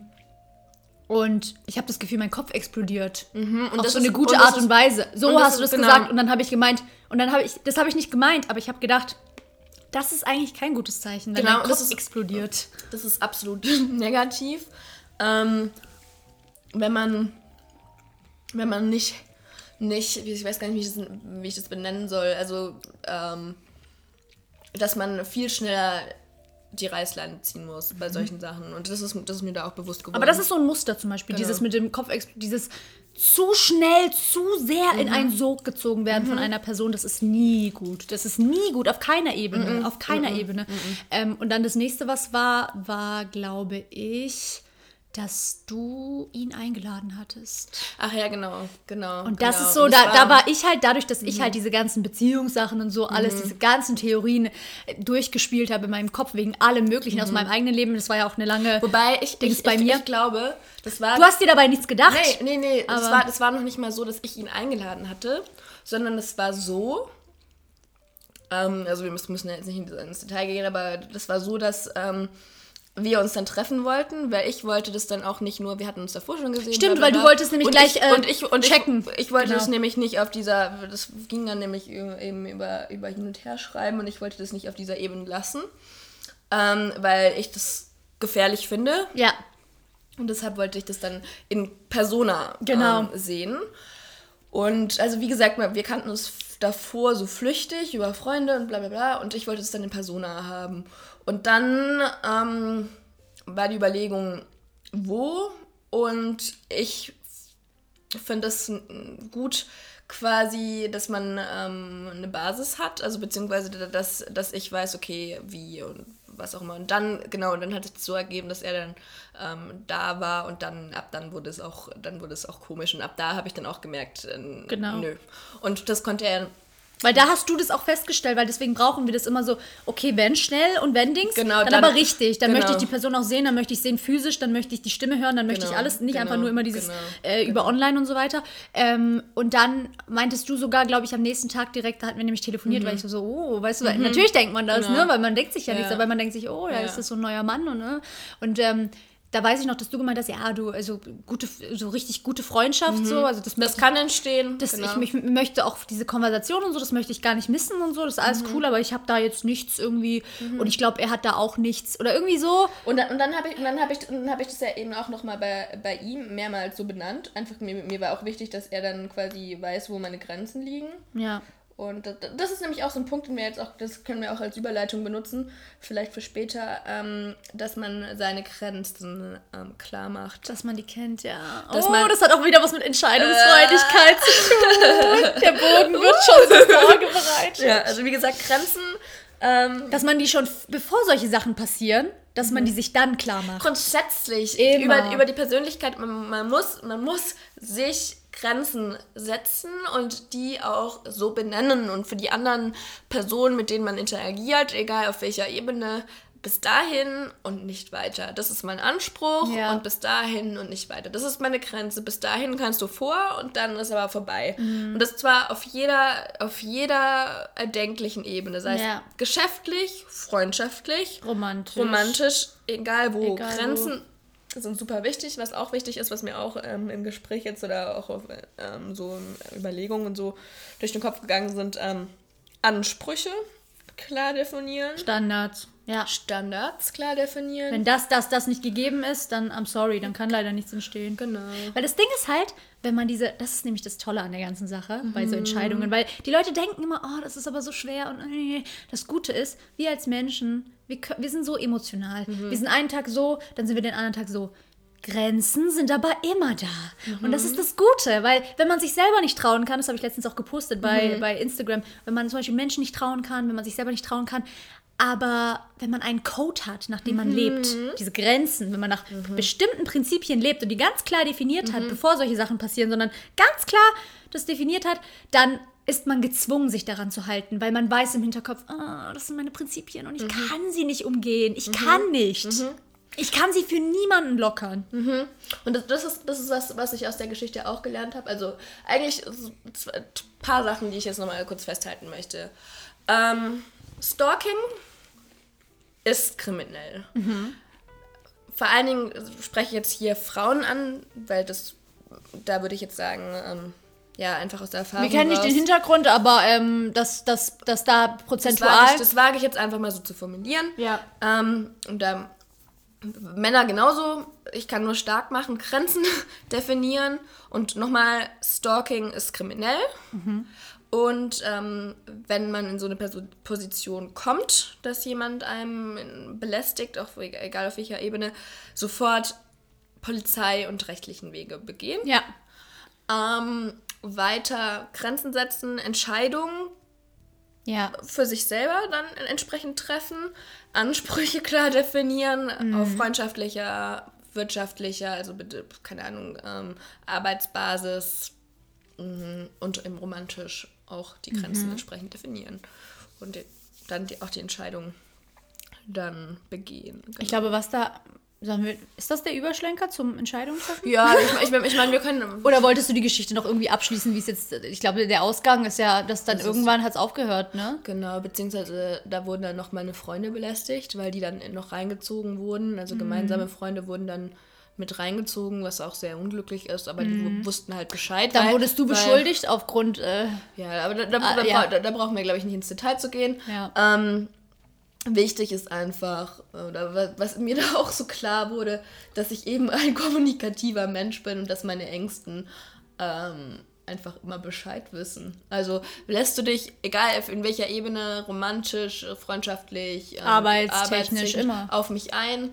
und ich habe das Gefühl, mein Kopf explodiert. Mhm, und auf so eine gute und Art und Weise. So und hast du das genau. gesagt. Und dann habe ich gemeint, und dann habe ich, das habe ich nicht gemeint, aber ich habe gedacht, das ist eigentlich kein gutes Zeichen, wenn genau, dein Kopf ist, explodiert. Das ist absolut negativ. Ähm, wenn man, wenn man nicht, nicht, ich weiß gar nicht, wie ich das, wie ich das benennen soll, also, ähm, dass man viel schneller die Reißleine ziehen muss bei mhm. solchen Sachen. Und das ist, das ist mir da auch bewusst geworden. Aber das ist so ein Muster zum Beispiel, genau. dieses mit dem Kopf, dieses zu schnell, zu sehr mhm. in einen Sog gezogen werden mhm. von einer Person, das ist nie gut. Das ist nie gut, auf keiner Ebene. Mhm. Auf keiner mhm. Ebene. Mhm. Ähm, und dann das nächste, was war, war, glaube ich, dass du ihn eingeladen hattest. Ach ja, genau, genau. Und das genau. ist so, da, war, da war ich halt, dadurch, dass mhm. ich halt diese ganzen Beziehungssachen und so, alles, mhm. diese ganzen Theorien äh, durchgespielt habe in meinem Kopf, wegen allem Möglichen mhm. aus meinem eigenen Leben. Das war ja auch eine lange Wobei ich, Dings ich, bei ich, mir. Ich glaube, das war. Du hast dir dabei nichts gedacht. Nee, nee, nee. Das war, das war noch nicht mal so, dass ich ihn eingeladen hatte, sondern es war so. Ähm, also, wir müssen ja jetzt nicht ins Detail gehen, aber das war so, dass. Ähm, wir uns dann treffen wollten, weil ich wollte das dann auch nicht nur, wir hatten uns davor schon gesehen. Stimmt, weil du wolltest nämlich und gleich ich, äh, und ich, und checken. Ich, ich wollte genau. das nämlich nicht auf dieser, das ging dann nämlich eben über, über hin und her schreiben und ich wollte das nicht auf dieser Ebene lassen, ähm, weil ich das gefährlich finde. Ja. Und deshalb wollte ich das dann in Persona genau. ähm, sehen. Und also wie gesagt, wir kannten uns davor so flüchtig über Freunde und bla bla bla und ich wollte es dann in Persona haben. Und dann ähm, war die Überlegung, wo? Und ich finde es gut quasi, dass man ähm, eine Basis hat, also beziehungsweise dass, dass ich weiß, okay, wie und was auch immer. Und dann, genau, und dann hat es so ergeben, dass er dann ähm, da war und dann, ab dann wurde es auch, dann wurde es auch komisch. Und ab da habe ich dann auch gemerkt, äh, genau. nö. Und das konnte er weil da hast du das auch festgestellt, weil deswegen brauchen wir das immer so, okay, wenn schnell und wenn Dings, genau, dann, dann aber richtig. Dann genau. möchte ich die Person auch sehen, dann möchte ich sehen physisch, dann möchte ich die Stimme hören, dann möchte genau, ich alles, nicht einfach genau, nur immer dieses genau, äh, über genau. online und so weiter. Ähm, und dann meintest du sogar, glaube ich, am nächsten Tag direkt, da hatten wir nämlich telefoniert, mhm. weil ich so, so, oh, weißt du, mhm. natürlich denkt man das, ne? Weil man denkt sich ja, ja. nichts, aber man denkt sich, oh, da ja. ist das so ein neuer Mann und, ne? Und ähm, da weiß ich noch, dass du gemeint hast, ja, du, also gute, so richtig gute Freundschaft, mhm. so. Also das, das kann entstehen. Das, genau. ich, ich, möchte auch diese Konversation und so, das möchte ich gar nicht missen und so. Das ist alles mhm. cool, aber ich habe da jetzt nichts irgendwie mhm. und ich glaube, er hat da auch nichts oder irgendwie so. Und dann, und dann habe ich, dann habe ich, dann habe ich das ja eben auch nochmal bei, bei ihm mehrmals so benannt. Einfach mir, mir war auch wichtig, dass er dann quasi weiß, wo meine Grenzen liegen. Ja. Und das ist nämlich auch so ein Punkt, den wir jetzt auch, das können wir auch als Überleitung benutzen, vielleicht für später, ähm, dass man seine Grenzen ähm, klar macht. Dass man die kennt, ja. Dass oh, man, das hat auch wieder was mit Entscheidungsfreudigkeit äh, zu tun. Der Bogen wird schon so vorbereitet. Ja, also wie gesagt, Grenzen. Ähm, dass man die schon, bevor solche Sachen passieren, dass man die sich dann klar macht. Grundsätzlich. Über, über die Persönlichkeit, man, man, muss, man muss sich Grenzen setzen und die auch so benennen und für die anderen Personen, mit denen man interagiert, egal auf welcher Ebene, bis dahin und nicht weiter. Das ist mein Anspruch Ja. und bis dahin und nicht weiter. Das ist meine Grenze. Bis dahin kannst du vor und dann ist aber vorbei. Mhm. Und das zwar auf jeder, auf jeder erdenklichen Ebene, sei es Ja. geschäftlich, freundschaftlich, Romantisch. romantisch, egal wo. Egal wo. Sind super wichtig. Was auch wichtig ist, was mir auch ähm, im Gespräch jetzt oder auch auf ähm, so Überlegungen und so durch den Kopf gegangen sind, ähm, Ansprüche klar definieren. Standards. Ja. Standards klar definieren. Wenn das, das, das nicht gegeben ist, dann I'm sorry, dann kann leider nichts entstehen. genau. Weil das Ding ist halt, wenn man diese, das ist nämlich das Tolle an der ganzen Sache, bei so Entscheidungen, weil die Leute denken immer, oh, das ist aber so schwer und äh, das Gute ist, wir als Menschen, wir, wir sind so emotional. Wir sind einen Tag so, dann sind wir den anderen Tag so. Grenzen sind aber immer da. Und das ist das Gute, weil wenn man sich selber nicht trauen kann, das habe ich letztens auch gepostet bei, bei Instagram, wenn man zum Beispiel Menschen nicht trauen kann, wenn man sich selber nicht trauen kann, aber wenn man einen Code hat, nach dem man lebt, diese Grenzen, wenn man nach bestimmten Prinzipien lebt und die ganz klar definiert hat, bevor solche Sachen passieren, sondern ganz klar das definiert hat, dann ist man gezwungen, sich daran zu halten, weil man weiß im Hinterkopf, ah, das sind meine Prinzipien und ich kann sie nicht umgehen. Ich kann nicht. Ich kann sie für niemanden lockern. Und das, das ist, das ist was, was ich aus der Geschichte auch gelernt habe. Also eigentlich ein paar Sachen, die ich jetzt nochmal kurz festhalten möchte. Ähm, Stalking ist kriminell. Vor allen Dingen spreche ich jetzt hier Frauen an, weil das, da würde ich jetzt sagen, ähm, ja, einfach aus der Erfahrung Wir kennen nicht raus, den Hintergrund, aber ähm, dass, dass, dass da das wage, prozentual. ich, das wage ich jetzt einfach mal so zu formulieren. Ja. Ähm, und da Männer genauso, ich kann nur stark machen, Grenzen definieren. Und nochmal, Stalking ist kriminell. Und ähm, wenn man in so eine Position kommt, dass jemand einem belästigt, auch egal auf welcher Ebene, sofort Polizei und rechtlichen Wege begehen. ja. Ähm, weiter Grenzen setzen, Entscheidungen Ja. für sich selber dann entsprechend treffen, Ansprüche klar definieren, auf freundschaftlicher, wirtschaftlicher, also bitte, keine Ahnung, ähm, Arbeitsbasis mhm, und im romantisch auch die Grenzen entsprechend definieren und die, dann die, auch die Entscheidung dann begehen. Ich glaube, was da. Sollen wir, ist das der Überschlenker zum Entscheidungstreffen? Ja, ich, ich, ich meine, wir können. Oder wolltest du die Geschichte noch irgendwie abschließen, wie es jetzt. Ich glaube, der Ausgang ist ja, dass dann irgendwann hat es aufgehört, ne? Genau, beziehungsweise da wurden dann noch meine Freunde belästigt, weil die dann noch reingezogen wurden. Also gemeinsame Freunde wurden dann mit reingezogen, was auch sehr unglücklich ist, aber die wu- wussten halt Bescheid. Weil- wurdest du weil- beschuldigt aufgrund. Äh, Ja, aber da, da, Ah, da, ja. da, da brauchen wir, glaube ich, nicht ins Detail zu gehen. Ja. Ähm, wichtig ist einfach, oder wa- was mir da auch so klar wurde, dass ich eben ein kommunikativer Mensch bin und dass meine Ängsten ähm, einfach immer Bescheid wissen. Also lässt du dich, egal in welcher Ebene, romantisch, freundschaftlich, ähm, Arbeitstechnisch, immer. auf mich ein,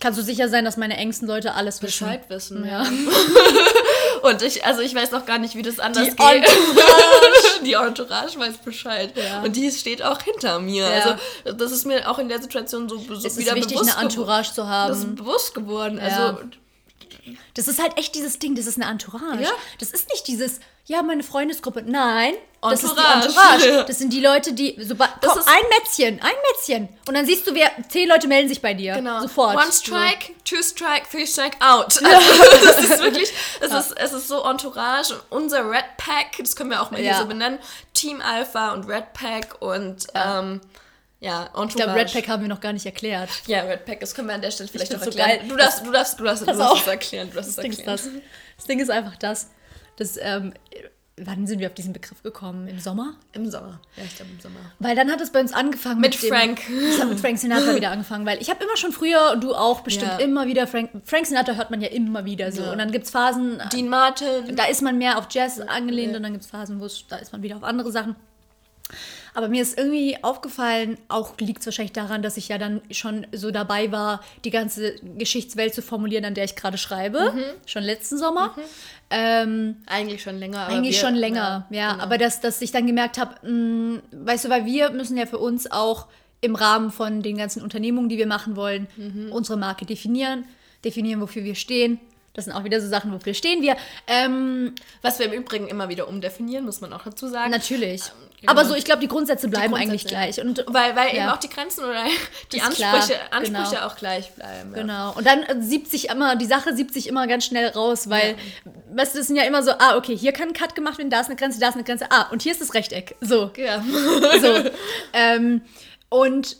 kannst du sicher sein, dass meine engsten Leute alles wissen. Bescheid wissen. Ja. Und ich, also ich weiß auch gar nicht, wie das anders Die geht. die Entourage weiß Bescheid. Ja. Und die steht auch hinter mir. Ja. Also das ist mir auch in der Situation so, so Es ist wieder wichtig, bewusst eine Entourage zu Das ist haben. bewusst geworden. Also Das ist halt echt dieses Ding, das ist eine Entourage. Das ist nicht dieses, ja, meine Freundesgruppe. Nein, das ist die Entourage. Entourage. Das sind die Leute, die, sobald, Das komm, ist- ein Mätzchen, ein Mätzchen. Und dann siehst du, wer, zehn Leute melden sich bei dir. Genau. Sofort. One strike, two strike, three strike out. Also, das ist wirklich, es, ist, es ist so Entourage. Unser Red Pack, das können wir auch mal hier Ja. so benennen. Team Alpha und Red Pack und ähm, ja, Entourage. Ich glaube, Red Pack haben wir noch gar nicht erklärt. Ja, Red Pack, das können wir an der Stelle vielleicht noch so erklären. geil. Du darfst, du darfst, du darfst, du darfst es erklären. Du darfst es Das Ding ist das. Das Ding ist einfach das. Das ähm, wann sind wir auf diesen Begriff gekommen? Im Sommer? Im Sommer. Ja, ich glaube im Sommer. Weil dann hat es bei uns angefangen Mit dem- Frank. Es hat mit Frank Sinatra wieder angefangen, weil ich habe immer schon früher und du auch bestimmt Ja. immer wieder Frank Frank Sinatra hört man ja immer wieder so Ja. und dann gibt es Phasen, Dean Martin. da ist man mehr auf Jazz angelehnt und dann gibt es Phasen, wo es da ist man wieder auf andere Sachen. Aber mir ist irgendwie aufgefallen, auch liegt es wahrscheinlich daran, dass ich ja dann schon so dabei war, die ganze Geschichtswelt zu formulieren, an der ich gerade schreibe, schon letzten Sommer. Ähm, Eigentlich schon länger. aber eigentlich wir- schon länger, ja. genau. Aber dass, dass ich dann gemerkt habe, weißt du, weil wir müssen ja für uns auch im Rahmen von den ganzen Unternehmungen, die wir machen wollen, Mhm. unsere Marke definieren, definieren, wofür wir stehen. Das sind auch wieder so Sachen, wofür stehen wir. Ähm, Was wir im Übrigen immer wieder umdefinieren, muss man auch dazu sagen. natürlich. genau. Aber so, ich glaube, die Grundsätze bleiben Grundsätze, eigentlich gleich. Und Weil, weil Ja. eben auch die Grenzen oder die Ansprüche, klar, Ansprüche genau. auch gleich bleiben. Ja. Genau. Und dann äh, siebt sich immer, die Sache siebt sich immer ganz schnell raus, weil, weißt du, das sind ja immer so, ah, okay, hier kann ein Cut gemacht werden, da ist eine Grenze, da ist eine Grenze, ah, und hier ist das Rechteck. So. Ja. so. ähm, und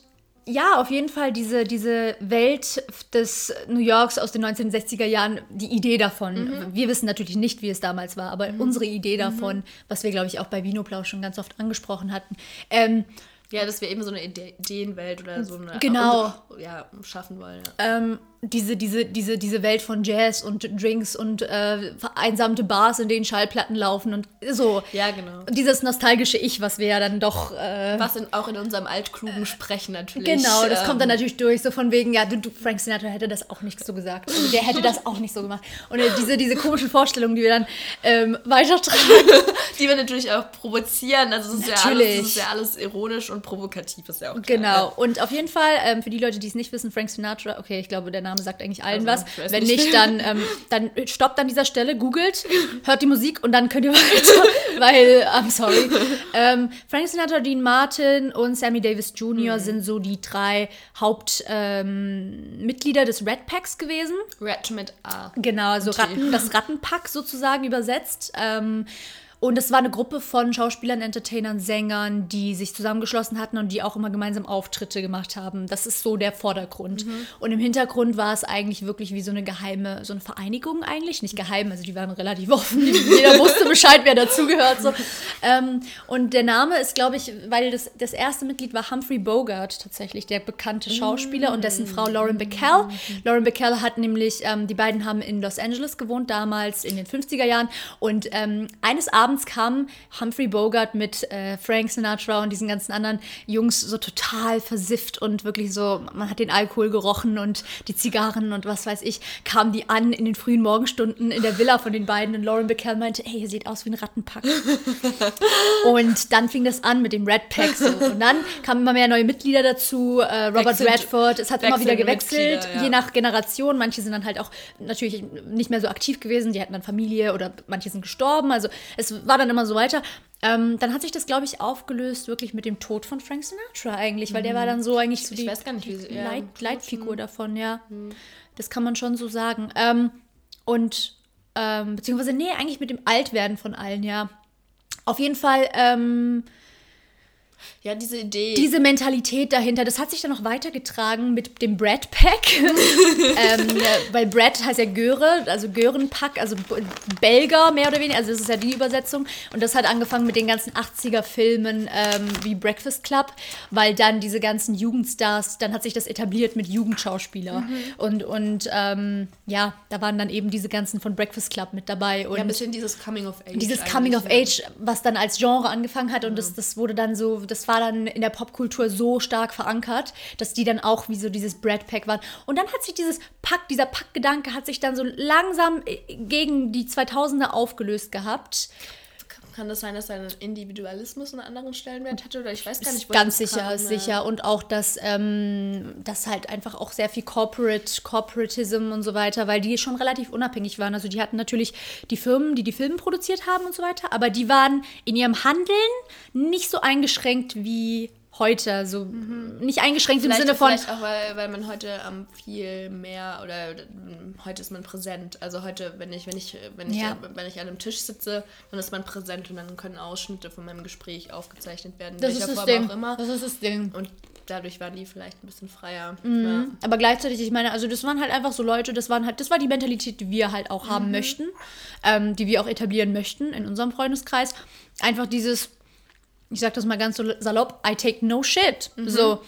ja, auf jeden Fall diese, diese Welt des New Yorks aus den 1960er Jahren, die Idee davon. Wir wissen natürlich nicht, wie es damals war, aber unsere Idee davon, was wir, glaube ich, auch bei Vinoplau schon ganz oft angesprochen hatten. Ähm, ja, dass wir eben so eine Ide- Ideenwelt oder so eine Genau. ja, schaffen wollen. Ja. ähm, diese, diese, diese, diese Welt von Jazz und Drinks und äh, vereinsamte Bars, in denen Schallplatten laufen und so. ja, genau. Dieses nostalgische Ich, was wir ja dann doch. Äh, Was in, auch in unserem altklugen Sprechen natürlich. Genau, das kommt dann ähm, natürlich durch, so von wegen, ja, du, du, Frank Sinatra hätte das auch nicht so gesagt. Also der hätte das auch nicht so gemacht. Und äh, diese, diese komischen Vorstellungen, die wir dann ähm, weitertragen. Die wir natürlich auch provozieren. Also es ist, ja Natürlich. alles, es ist ja alles ironisch und provokativ, ist ja auch klar. Genau. Und auf jeden Fall, ähm, für die Leute, die es nicht wissen, Frank Sinatra, okay, ich glaube, der Name sagt eigentlich allen Also, was. Wenn nicht. dann, ähm, dann stoppt an dieser Stelle, googelt, hört die Musik und dann könnt ihr weiter, weil, I'm sorry. Ähm, Frank Sinatra, Dean Martin und Sammy Davis Jr. Mhm. sind so die drei Hauptmitglieder ähm, des Red Packs gewesen. Red mit A. Genau, also. Ratten, das Rattenpack sozusagen übersetzt. Ähm, und es war eine Gruppe von Schauspielern, Entertainern, Sängern, die sich zusammengeschlossen hatten und die auch immer gemeinsam Auftritte gemacht haben. Das ist so der Vordergrund. Und im Hintergrund war es eigentlich wirklich wie so eine geheime, so eine Vereinigung eigentlich. Nicht geheim, also die waren relativ offen. Jeder wusste Bescheid, wer dazugehört. So. Ähm, und der Name ist, glaube ich, weil das, das erste Mitglied war Humphrey Bogart tatsächlich, der bekannte Schauspieler und dessen Frau Lauren Bacall. Lauren Bacall hat nämlich, ähm, die beiden haben in Los Angeles gewohnt, damals in den 50er Jahren. Und ähm, eines Abends kam Humphrey Bogart mit äh, Frank Sinatra und diesen ganzen anderen Jungs so total versifft und wirklich so, man hat den Alkohol gerochen und die Zigarren und was weiß ich, kamen die an in den frühen Morgenstunden in der Villa von den beiden und Lauren Bacall meinte, hey, ihr seht aus wie ein Rattenpack. Und dann fing das an mit dem Red Pack. So. Und dann kamen immer mehr neue Mitglieder dazu. Äh, Robert Wechselt- Redford. Es hat immer wieder gewechselt, Mitglieder, ja. je nach Generation. Manche sind dann halt auch natürlich nicht mehr so aktiv gewesen. Die hatten dann Familie oder manche sind gestorben. Also es war dann immer so weiter. Ähm, dann hat sich das, glaube ich, aufgelöst wirklich mit dem Tod von Frank Sinatra eigentlich, weil der war dann so eigentlich so Ich die weiß gar nicht, wie sie. Ja, Leit, Leitfigur davon, ja. Das kann man schon so sagen. Ähm, und, ähm, beziehungsweise, nee, eigentlich mit dem Altwerden von allen, ja. Auf jeden Fall, ähm, ja, diese Idee. diese Mentalität dahinter, das hat sich dann noch weitergetragen mit dem Brad Pack. ähm, äh, weil Brad heißt ja Göre, also Görenpack, also Belger mehr oder weniger, also das ist ja die Übersetzung. Und das hat angefangen mit den ganzen 80er-Filmen ähm, wie Breakfast Club, weil dann diese ganzen Jugendstars, dann hat sich das etabliert mit Jugendschauspieler. Und, und ähm, ja, da waren dann eben diese ganzen von Breakfast Club mit dabei. Und ja, ein bisschen dieses Coming of Age. dieses Coming of ja. Age, was dann als Genre angefangen hat und das, das wurde dann so, das war dann in der Popkultur so stark verankert, dass die dann auch wie so dieses Brad Pack waren. Und dann hat sich dieses Pack, dieser Packgedanke hat sich dann so langsam äh, gegen die 2000er aufgelöst gehabt. Kann das sein, dass sein Individualismus einen anderen Stellenwert hatte? Oder ich weiß gar nicht, woher ganz sicher, kam, sicher. Und auch, dass, ähm, dass halt einfach auch sehr viel Corporate, Corporatism und so weiter, weil die schon relativ unabhängig waren. Also die hatten natürlich die Firmen, die die Filme produziert haben und so weiter, aber die waren in ihrem Handeln nicht so eingeschränkt wie heute. Also nicht eingeschränkt im Mhm. Vielleicht, Sinne von, vielleicht auch, weil, weil man heute ähm, viel mehr oder, oder ähm, heute ist man präsent. Also heute, wenn ich, wenn ich, wenn ich, Ja. äh, wenn ich an einem Tisch sitze, dann ist man präsent und dann können Ausschnitte von meinem Gespräch aufgezeichnet werden. das welcher ist das Form Ding. auch immer. Das ist das Ding. Und dadurch waren die vielleicht ein bisschen freier. Mhm. Aber gleichzeitig, ich meine, also das waren halt einfach so Leute, das waren halt, das war die Mentalität, die wir halt auch Mhm. haben möchten, ähm, die wir auch etablieren möchten in unserem Freundeskreis. Einfach dieses, ich sag das mal ganz so salopp, I take no shit. Mhm. So.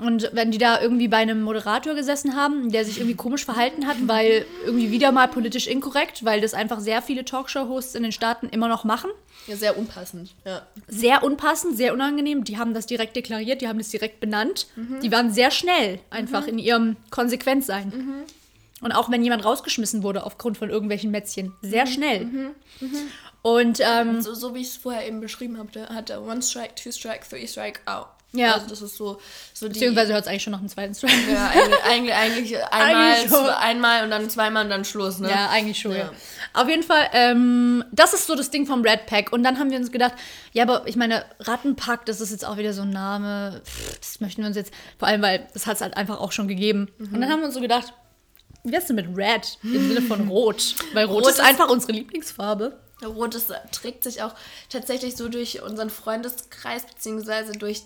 Und wenn die da irgendwie bei einem Moderator gesessen haben, der sich irgendwie komisch verhalten hat, weil irgendwie wieder mal politisch inkorrekt, weil das einfach sehr viele Talkshow-Hosts in den Staaten immer noch machen. Ja, sehr unpassend. Ja. Sehr unpassend, sehr unangenehm. Die haben das direkt deklariert, die haben das direkt benannt. Die waren sehr schnell einfach in ihrem Konsequentsein. Und auch wenn jemand rausgeschmissen wurde aufgrund von irgendwelchen Mätzchen, sehr schnell. Und ähm, So, so wie ich es vorher eben beschrieben habe, hatte One Strike, Two Strike, Three Strike, out. Ja. Also das ist so, so die. Beziehungsweise hört es eigentlich schon nach dem zweiten Strike. Ja, eigentlich, eigentlich, eigentlich einmal, Eigentlich einmal und dann zweimal und dann Schluss, ne? Ja, eigentlich schon. Ja. Ja. Auf jeden Fall, ähm, das ist so das Ding vom Red Pack. Und dann haben wir uns gedacht, ja, aber ich meine, Rattenpack, das ist jetzt auch wieder so ein Name. Pff, Das möchten wir uns jetzt, vor allem, weil das hat es halt einfach auch schon gegeben. Und dann haben wir uns so gedacht, wie wär's denn mit Red im Sinne von Rot? Weil Rot, Rot ist ist- einfach unsere Lieblingsfarbe. Rot das trägt sich auch tatsächlich so durch unseren Freundeskreis, beziehungsweise durch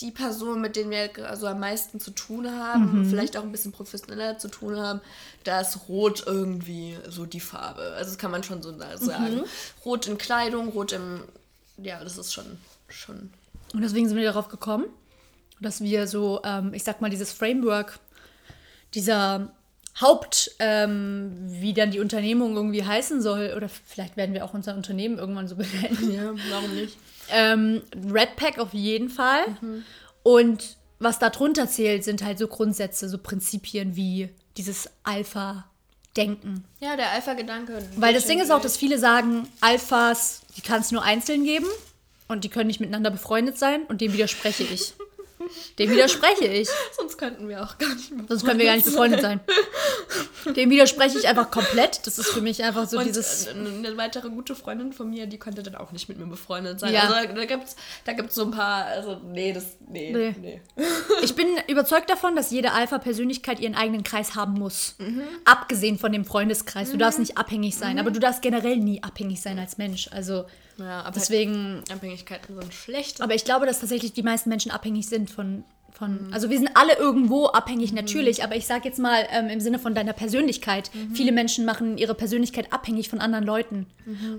die Personen, mit denen wir also am meisten zu tun haben, Mhm. vielleicht auch ein bisschen professioneller zu tun haben, da ist Rot irgendwie so die Farbe. Also das kann man schon so Mhm. sagen. Rot in Kleidung, Rot im, ja, das ist schon, schon Und deswegen sind wir darauf gekommen, dass wir so, ähm, ich sag mal, dieses Framework, dieser Haupt, ähm, wie dann die Unternehmung irgendwie heißen soll, oder vielleicht werden wir auch unser Unternehmen irgendwann so benennen. Ja, warum nicht? Ähm, Red Pack auf jeden Fall. Und was darunter zählt, sind halt so Grundsätze, so Prinzipien wie dieses Alpha-Denken. Ja, der Alpha-Gedanke. Weil das Ding ist auch, dass viele sagen, Alphas, die kann es nur einzeln geben und die können nicht miteinander befreundet sein und dem widerspreche ich. Dem widerspreche ich. Sonst könnten wir auch gar nicht mehr. Sonst können wir gar nicht befreundet sein. Dem widerspreche ich einfach komplett. Das ist für mich einfach so Und dieses. äh, eine weitere gute Freundin von mir, die konnte dann auch nicht mit mir befreundet sein. Ja. Also da gibt's, da gibt's so ein paar, also nee, das, nee, Nee. nee. Ich bin überzeugt davon, dass jede Alpha-Persönlichkeit ihren eigenen Kreis haben muss. Abgesehen von dem Freundeskreis. Du darfst nicht abhängig sein, aber du darfst generell nie abhängig sein als Mensch. Also Ja, aber deswegen. Abhängigkeiten sind schlecht. Aber ich glaube, dass tatsächlich die meisten Menschen abhängig sind von. Von, also wir sind alle irgendwo abhängig natürlich, aber ich sage jetzt mal ähm, im Sinne von deiner Persönlichkeit. Viele Menschen machen ihre Persönlichkeit abhängig von anderen Leuten.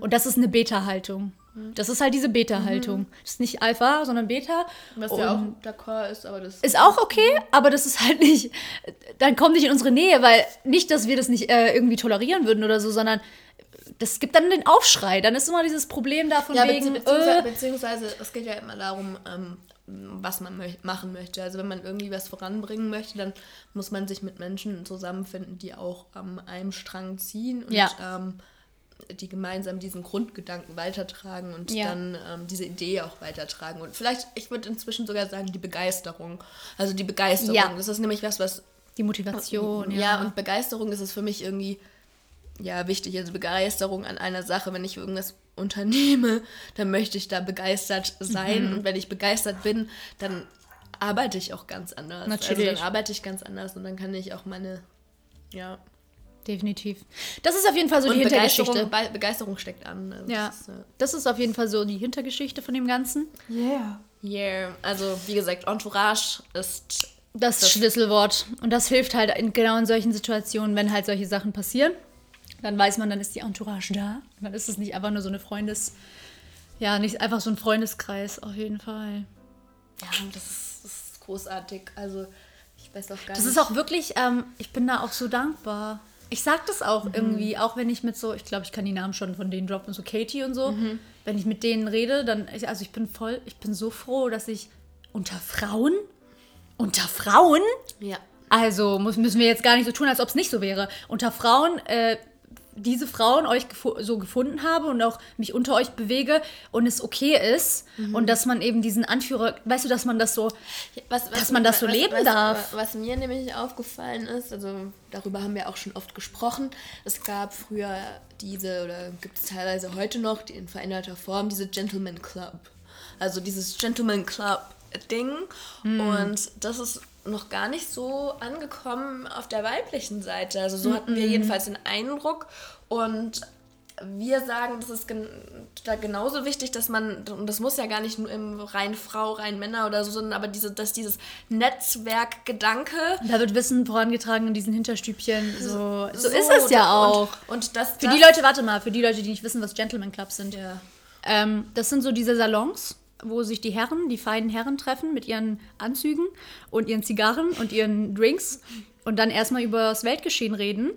Und das ist eine Beta-Haltung. Das ist halt diese Beta-Haltung. Das ist nicht Alpha, sondern Beta. Was ja auch d'accord ist, aber das Ist auch okay, aber das ist halt nicht. Dann komm nicht in unsere Nähe, weil nicht, dass wir das nicht äh, irgendwie tolerieren würden oder so, sondern das gibt dann den Aufschrei. Dann ist immer dieses Problem da von Ja, wegen. bezieh beziehungsweise, äh, beziehungsweise es geht ja immer darum, ähm, was man möch machen möchte. Also wenn man irgendwie was voranbringen möchte, dann muss man sich mit Menschen zusammenfinden, die auch am einem Strang ziehen und Ja. ähm, die gemeinsam diesen Grundgedanken weitertragen und Ja. dann ähm, diese Idee auch weitertragen. Und vielleicht, ich würde inzwischen sogar sagen, die Begeisterung. Also die Begeisterung. Ja. Das ist nämlich was, was die Motivation, ja. ja, und Begeisterung ist es für mich irgendwie ja wichtig. Also Begeisterung an einer Sache, wenn ich irgendwas unternehme, dann möchte ich da begeistert sein. Mhm. Und wenn ich begeistert bin, dann arbeite ich auch ganz anders. Also Natürlich. dann arbeite ich ganz anders und dann kann ich auch meine ja. definitiv. Das ist auf jeden Fall so Und die Begeisterung, Hintergeschichte. Be Begeisterung steckt an. Also Ja. Das ist, äh, Das ist auf jeden Fall so die Hintergeschichte von dem Ganzen. yeah. Yeah. Also wie gesagt, Entourage ist Das, Schlüsselwort. Und das hilft halt in, genau in solchen Situationen, wenn halt solche Sachen passieren. Dann weiß man, dann ist die Entourage da. Dann ist es nicht einfach nur so eine Freundes... Ja, nicht einfach so ein Freundeskreis, auf jeden Fall. ja, das ist, das ist großartig. Also ich weiß auch gar Das nicht. ist auch wirklich, ähm, ich bin da auch so dankbar. Ich sag das auch Mhm. irgendwie, auch wenn ich mit so, ich glaube, ich kann die Namen schon von denen droppen, so Katie und so. Mhm. Wenn ich mit denen rede, dann, ich- also ich bin voll, ich bin so froh, dass ich unter Frauen, unter Frauen, ja. also muss, müssen wir jetzt gar nicht so tun, als ob es nicht so wäre, unter Frauen, äh, diese Frauen euch gefu so gefunden habe und auch mich unter euch bewege und es okay ist Mhm. und dass man eben diesen Anführer, weißt du, dass man das so, Was, was, Dass man das so leben was, darf. Was mir nämlich aufgefallen ist, also darüber haben wir auch schon oft gesprochen, es gab früher diese, oder gibt es teilweise heute noch, die in veränderter Form, diese Gentleman Club. Also dieses Gentleman Club Ding. Hm. Und das ist noch gar nicht so angekommen auf der weiblichen Seite. Also so hatten wir jedenfalls den Eindruck. Und wir sagen, das ist gen da genauso wichtig, dass man, und das muss ja gar nicht nur im rein Frau, rein Männer oder so, sondern aber diese, dass dieses Netzwerkgedanke. Da wird Wissen vorangetragen in diesen Hinterstübchen. So, so, so, ist es ja auch. Und, und das, für das, die Leute, warte mal, für die Leute, die nicht wissen, was Gentleman Clubs sind. Ja. Ähm, das sind so diese Salons, wo sich die Herren, die feinen Herren treffen mit ihren Anzügen und ihren Zigarren und ihren Drinks und dann erstmal über das Weltgeschehen reden.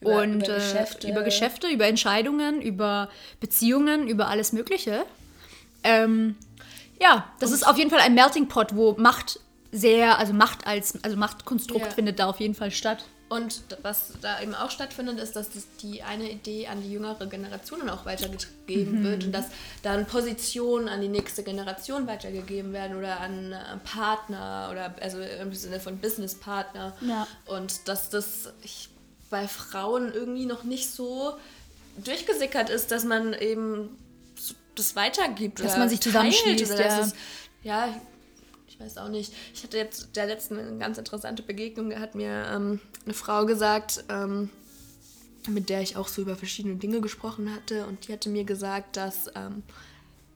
Über- und über äh, Geschäfte. über Geschäfte, über Entscheidungen, über Beziehungen, über alles Mögliche. Ähm, ja, das ist auf jeden Fall ein Melting Pot, wo Macht sehr, also Macht als, also Machtkonstrukt Ja. findet da auf jeden Fall statt. Und was da eben auch stattfindet, ist, dass das die eine Idee an die jüngere Generation auch weitergegeben mhm. wird und dass dann Positionen an die nächste Generation weitergegeben werden oder an äh, Partner oder also im Sinne von Businesspartner. Ja. Und dass das bei Frauen irgendwie noch nicht so durchgesickert ist, dass man eben das weitergibt. Dass man sich zusammenschließt. Oder ja. Ja, weiß auch nicht. Ich hatte jetzt der letzten eine ganz interessante Begegnung. Da hat mir ähm, eine Frau gesagt, ähm, mit der ich auch so über verschiedene Dinge gesprochen hatte. Und die hatte mir gesagt, dass ähm,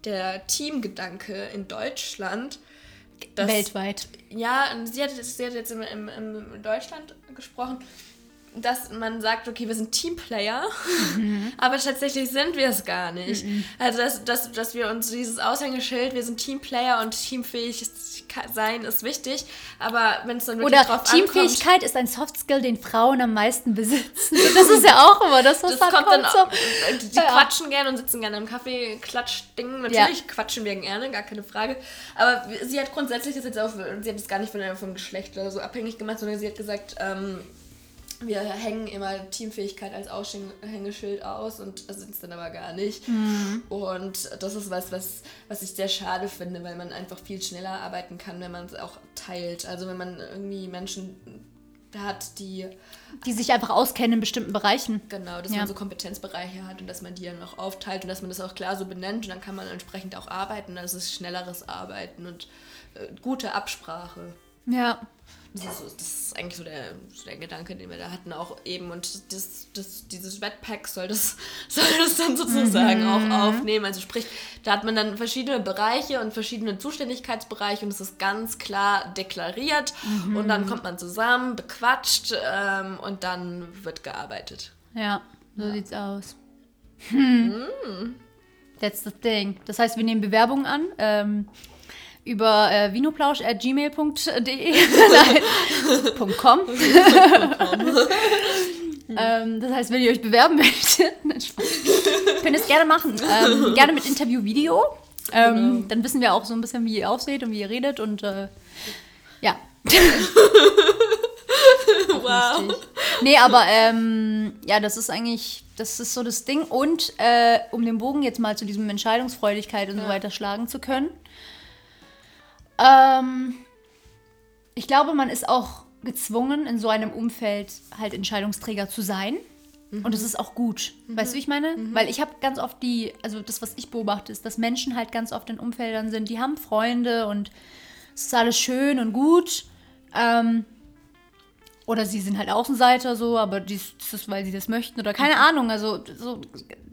der Teamgedanke in Deutschland. Weltweit. Ja, sie hat, sie hat jetzt in, in, in Deutschland gesprochen dass man sagt, okay, wir sind Teamplayer, mhm. aber tatsächlich sind wir es gar nicht. Mhm. Also, dass, dass, dass wir uns dieses Aushängeschild, wir sind Teamplayer und teamfähig sein ist wichtig, aber wenn es dann wirklich Oder drauf Teamfähigkeit ankommt, ist ein Softskill, den Frauen am meisten besitzen. Das ist ja auch immer das, was das kommt dann auch, Die ja. quatschen gerne und sitzen gerne im Kaffee-Klatsch-Ding. Natürlich ja. quatschen wir gerne, gar keine Frage. Aber sie hat grundsätzlich das jetzt auch, sie hat es gar nicht von, vom Geschlecht oder so abhängig gemacht, sondern sie hat gesagt, ähm, wir hängen immer Teamfähigkeit als Aushängeschild aus und sind es dann aber gar nicht. Mhm. Und das ist was, was, was ich sehr schade finde, weil man einfach viel schneller arbeiten kann, wenn man es auch teilt. Also wenn man irgendwie Menschen hat, die... Die sich einfach auskennen in bestimmten Bereichen. Genau, dass ja. man so Kompetenzbereiche hat und dass man die dann auch aufteilt und dass man das auch klar so benennt und dann kann man entsprechend auch arbeiten. Das ist schnelleres Arbeiten und äh, gute Absprache. Ja. Das ist, eigentlich so der, so der, Gedanke, den wir da hatten, auch eben. Und das, das, dieses Wetpack soll das, soll das dann sozusagen mhm. auch aufnehmen. Also sprich, da hat man dann verschiedene Bereiche und verschiedene Zuständigkeitsbereiche und es ist ganz klar deklariert. Mhm. Und dann kommt man zusammen, bequatscht ähm, und dann wird gearbeitet. Ja, so ja. sieht's aus. Hm. Mm. That's the thing. Das heißt, wir nehmen Bewerbungen an. Ähm, über äh, vinoplausch.gmail.de .com. ähm, das heißt, wenn ihr euch bewerben möchtet, könnt ihr es gerne machen. Ähm, gerne mit Interview-Video. Ähm, genau. Dann wissen wir auch so ein bisschen, wie ihr aussieht und wie ihr redet und äh, ja. wow. Nee, aber ähm, ja, das ist eigentlich, das ist so das Ding. Und äh, um den Bogen jetzt mal zu diesem Entscheidungsfreudigkeit und ja. so weiter schlagen zu können, ähm, ich glaube, man ist auch gezwungen, in so einem Umfeld halt Entscheidungsträger zu sein. Mhm. Und das ist auch gut. Mhm. Weißt du, wie ich meine? Mhm. Weil ich habe ganz oft die, also das, was ich beobachte, ist, dass Menschen halt ganz oft in Umfeldern sind, die haben Freunde und es ist alles schön und gut. Ähm, oder sie sind halt Außenseiter so, aber dies, das ist, weil sie das möchten oder keine mhm. Ahnung. Also so,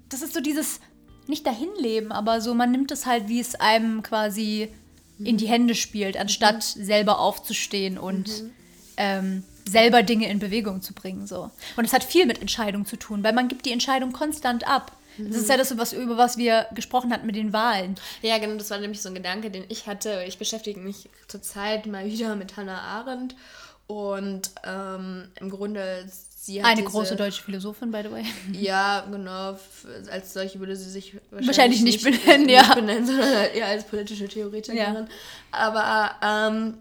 das ist so dieses, nicht dahinleben, aber so, man nimmt es halt, wie es einem quasi in die Hände spielt, anstatt mhm. selber aufzustehen und mhm. ähm, selber Dinge in Bewegung zu bringen. So. Und es hat viel mit Entscheidung zu tun, weil man gibt die Entscheidung konstant ab. Das ist ja das, was, über was wir gesprochen hatten mit den Wahlen. Ja, genau, das war nämlich so ein Gedanke, den ich hatte. Ich beschäftige mich zurzeit mal wieder mit Hannah Arendt und ähm, im Grunde sie hat Eine diese, große deutsche Philosophin, by the way. Ja, genau. Als solche würde sie sich wahrscheinlich, wahrscheinlich nicht, nicht, benennen, ja. Nicht benennen, sondern eher als politische Theoretikerin. Ja. Aber ähm,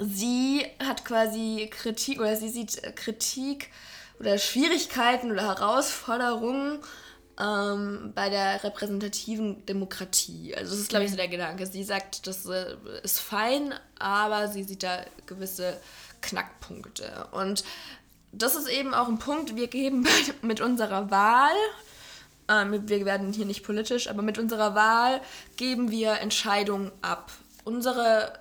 sie hat quasi Kritik oder sie sieht Kritik oder Schwierigkeiten oder Herausforderungen ähm, bei der repräsentativen Demokratie. Also das ist, glaube ich, so der Gedanke. Sie sagt, das äh, ist fein, aber sie sieht da gewisse Knackpunkte. Und das ist eben auch ein Punkt, wir geben mit unserer Wahl, äh, wir werden hier nicht politisch, aber mit unserer Wahl geben wir Entscheidungen ab. Unsere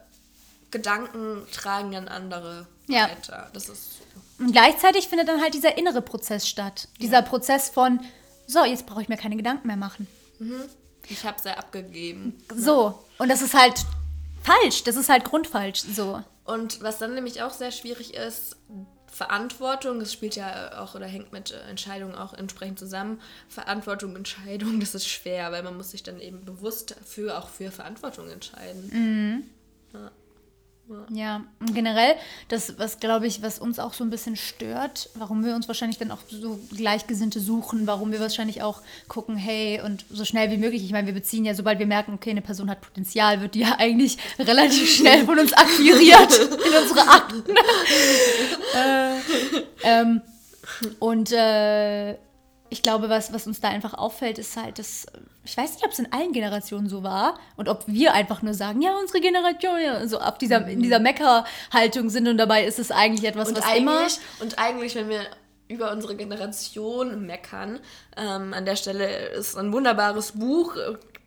Gedanken tragen dann andere ja. weiter. Das ist Und gleichzeitig findet dann halt dieser innere Prozess statt. Dieser ja. Prozess von, so, jetzt brauche ich mir keine Gedanken mehr machen. Mhm. Ich habe es ja abgegeben. So, und das ist halt falsch. Das ist halt grundfalsch. So. Und was dann nämlich auch sehr schwierig ist, Verantwortung, das spielt ja auch oder hängt mit Entscheidungen auch entsprechend zusammen. Verantwortung, Entscheidung, das ist schwer, weil man muss sich dann eben bewusst für auch für Verantwortung entscheiden. Mhm. Ja. Ja, und generell, das, was glaube ich, was uns auch so ein bisschen stört, warum wir uns wahrscheinlich dann auch so Gleichgesinnte suchen, warum wir wahrscheinlich auch gucken, hey, und so schnell wie möglich, ich meine, wir beziehen ja, sobald wir merken, okay, eine Person hat Potenzial, wird die ja eigentlich relativ schnell von uns akquiriert in unsere Akten. äh, ähm, und äh, ich glaube, was, was uns da einfach auffällt, ist halt, dass ich weiß nicht, ob es in allen Generationen so war und ob wir einfach nur sagen, ja, unsere Generation, ja, so auf dieser, in dieser Mecker-Haltung sind und dabei ist es eigentlich etwas, und was eigentlich, immer. Und eigentlich, wenn wir über unsere Generation meckern, ähm, an der Stelle ist ein wunderbares Buch,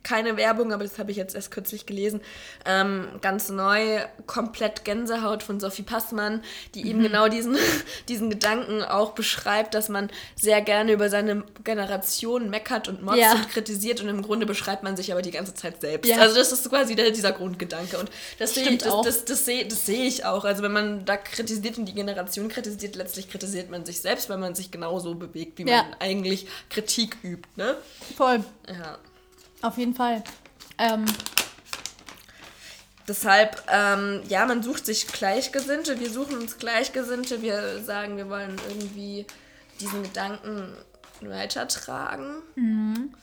keine Werbung, aber das habe ich jetzt erst kürzlich gelesen. Ähm, ganz neu, komplett Gänsehaut von Sophie Passmann, die mhm. eben genau diesen, diesen Gedanken auch beschreibt, dass man sehr gerne über seine Generation meckert und motzt ja. und kritisiert und im Grunde beschreibt man sich aber die ganze Zeit selbst. Ja. Also das ist quasi der, dieser Grundgedanke und das sehe ich, das, das, das, sehe, das sehe ich auch. Also wenn man da kritisiert und die Generation kritisiert, letztlich kritisiert man sich selbst, weil man sich genauso bewegt, wie ja. man eigentlich Kritik übt. Ne? Voll. Ja. Auf jeden Fall. Ähm. Deshalb, ähm, ja, man sucht sich Gleichgesinnte, wir suchen uns Gleichgesinnte, wir sagen, wir wollen irgendwie diesen Gedanken weitertragen. Mhm.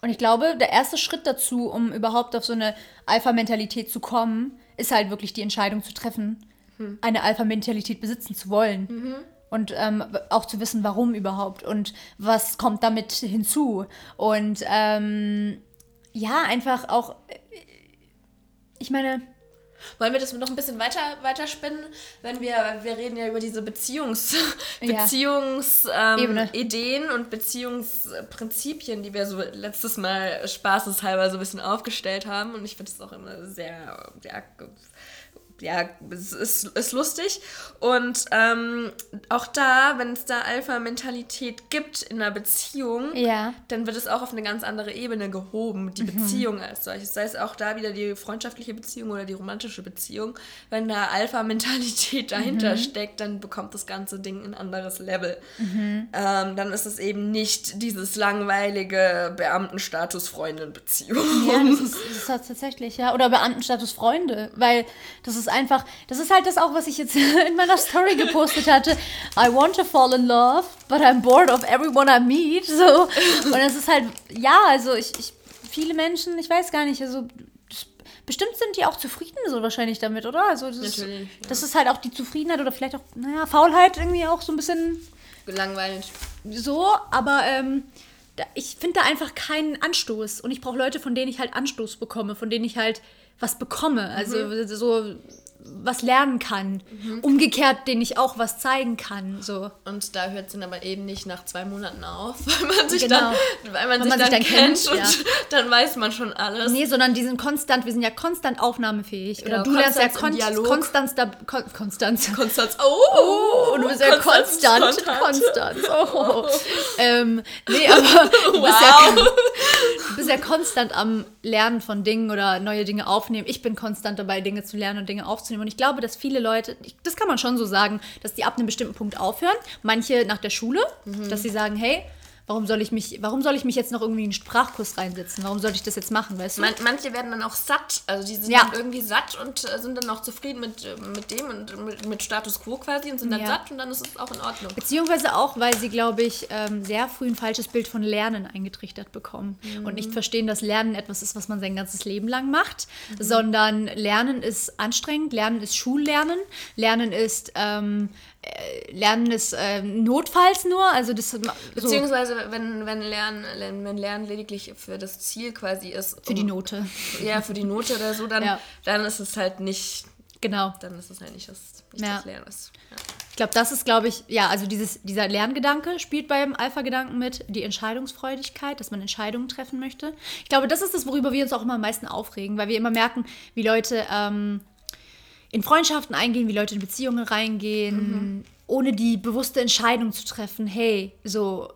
Und ich glaube, der erste Schritt dazu, um überhaupt auf so eine Alpha-Mentalität zu kommen, ist halt wirklich die Entscheidung zu treffen, mhm. eine Alpha-Mentalität besitzen zu wollen. Mhm. Und ähm, auch zu wissen, warum überhaupt und was kommt damit hinzu. Und ähm, ja, einfach auch, äh, ich meine. Wollen wir das noch ein bisschen weiter, weiter spinnen? Wenn wir, wir reden ja über diese Beziehungs, ja. Beziehungsideen ähm, und Beziehungsprinzipien, die wir so letztes Mal spaßeshalber so ein bisschen aufgestellt haben. Und ich finde es auch immer sehr, sehr ja, es ist, ist lustig. Und ähm, auch da, wenn es da Alpha-Mentalität gibt in einer Beziehung, ja. dann wird es auch auf eine ganz andere Ebene gehoben, die mhm. Beziehung als solches. Sei es auch da wieder die freundschaftliche Beziehung oder die romantische Beziehung. Wenn da Alpha-Mentalität dahinter mhm. steckt, dann bekommt das ganze Ding ein anderes Level. Mhm. Ähm, dann ist es eben nicht dieses langweilige Beamtenstatus-Freundin-Beziehung. Ja, das ist, das ist tatsächlich, ja. Oder Beamtenstatus-Freunde, weil das ist ist einfach, das ist halt das auch, was ich jetzt in meiner Story gepostet hatte. I want to fall in love, but I'm bored of everyone I meet. So. Und es ist halt, ja, also ich, ich, viele Menschen, ich weiß gar nicht, also bestimmt sind die auch zufrieden so wahrscheinlich damit, oder? Also das, Natürlich, ist, ja. das ist halt auch die Zufriedenheit oder vielleicht auch, naja, Faulheit irgendwie auch so ein bisschen gelangweilt. So, aber ähm, ich finde da einfach keinen Anstoß und ich brauche Leute, von denen ich halt Anstoß bekomme, von denen ich halt was bekomme. Also mhm. so was lernen kann. Mhm. Umgekehrt, den ich auch was zeigen kann. So. Und da hört es dann aber eben nicht nach zwei Monaten auf, weil man sich genau. dann, weil man, sich, man dann sich, dann kennt, kennt und ja. dann weiß man schon alles. Nee, sondern die sind konstant, wir sind ja konstant aufnahmefähig. Oder genau, du lernst ja kon Konstanz, da, kon Konstanz. Konstanz, oh, oh und du bist ja konstant, Konstanz, oh. ähm, nee, aber du, bist ja, du bist ja konstant am Lernen von Dingen oder neue Dinge aufnehmen. Ich bin konstant dabei, Dinge zu lernen und Dinge aufzunehmen. Und ich glaube, dass viele Leute, das kann man schon so sagen, dass die ab einem bestimmten Punkt aufhören. Manche nach der Schule, mhm. dass sie sagen, hey, Warum soll ich mich, warum soll ich mich jetzt noch irgendwie in einen Sprachkurs reinsetzen? Warum soll ich das jetzt machen, weißt du? Man, manche werden dann auch satt, also die sind ja. dann irgendwie satt und äh, sind dann auch zufrieden mit, äh, mit dem und mit, mit Status Quo quasi und sind dann ja. satt und dann ist es auch in Ordnung. Beziehungsweise auch, weil sie, glaube ich, ähm, sehr früh ein falsches Bild von Lernen eingetrichtert bekommen mhm. und nicht verstehen, dass Lernen etwas ist, was man sein ganzes Leben lang macht, mhm. sondern Lernen ist anstrengend, Lernen ist Schullernen, Lernen ist ähm, äh, Lernen ist äh, notfalls nur, also das so. beziehungsweise wenn wenn Lernen wenn Lernen lediglich für das Ziel quasi ist für um, die Note ja für die Note oder so dann ja. dann ist es halt nicht genau dann ist es halt nicht das, nicht ja. das Lernen ist ja. ich glaube das ist glaube ich ja also dieses dieser Lerngedanke spielt beim Alpha-Gedanken mit die Entscheidungsfreudigkeit dass man Entscheidungen treffen möchte ich glaube das ist das worüber wir uns auch immer am meisten aufregen weil wir immer merken wie Leute ähm, in Freundschaften eingehen, wie Leute in Beziehungen reingehen, mhm. ohne die bewusste Entscheidung zu treffen, hey, so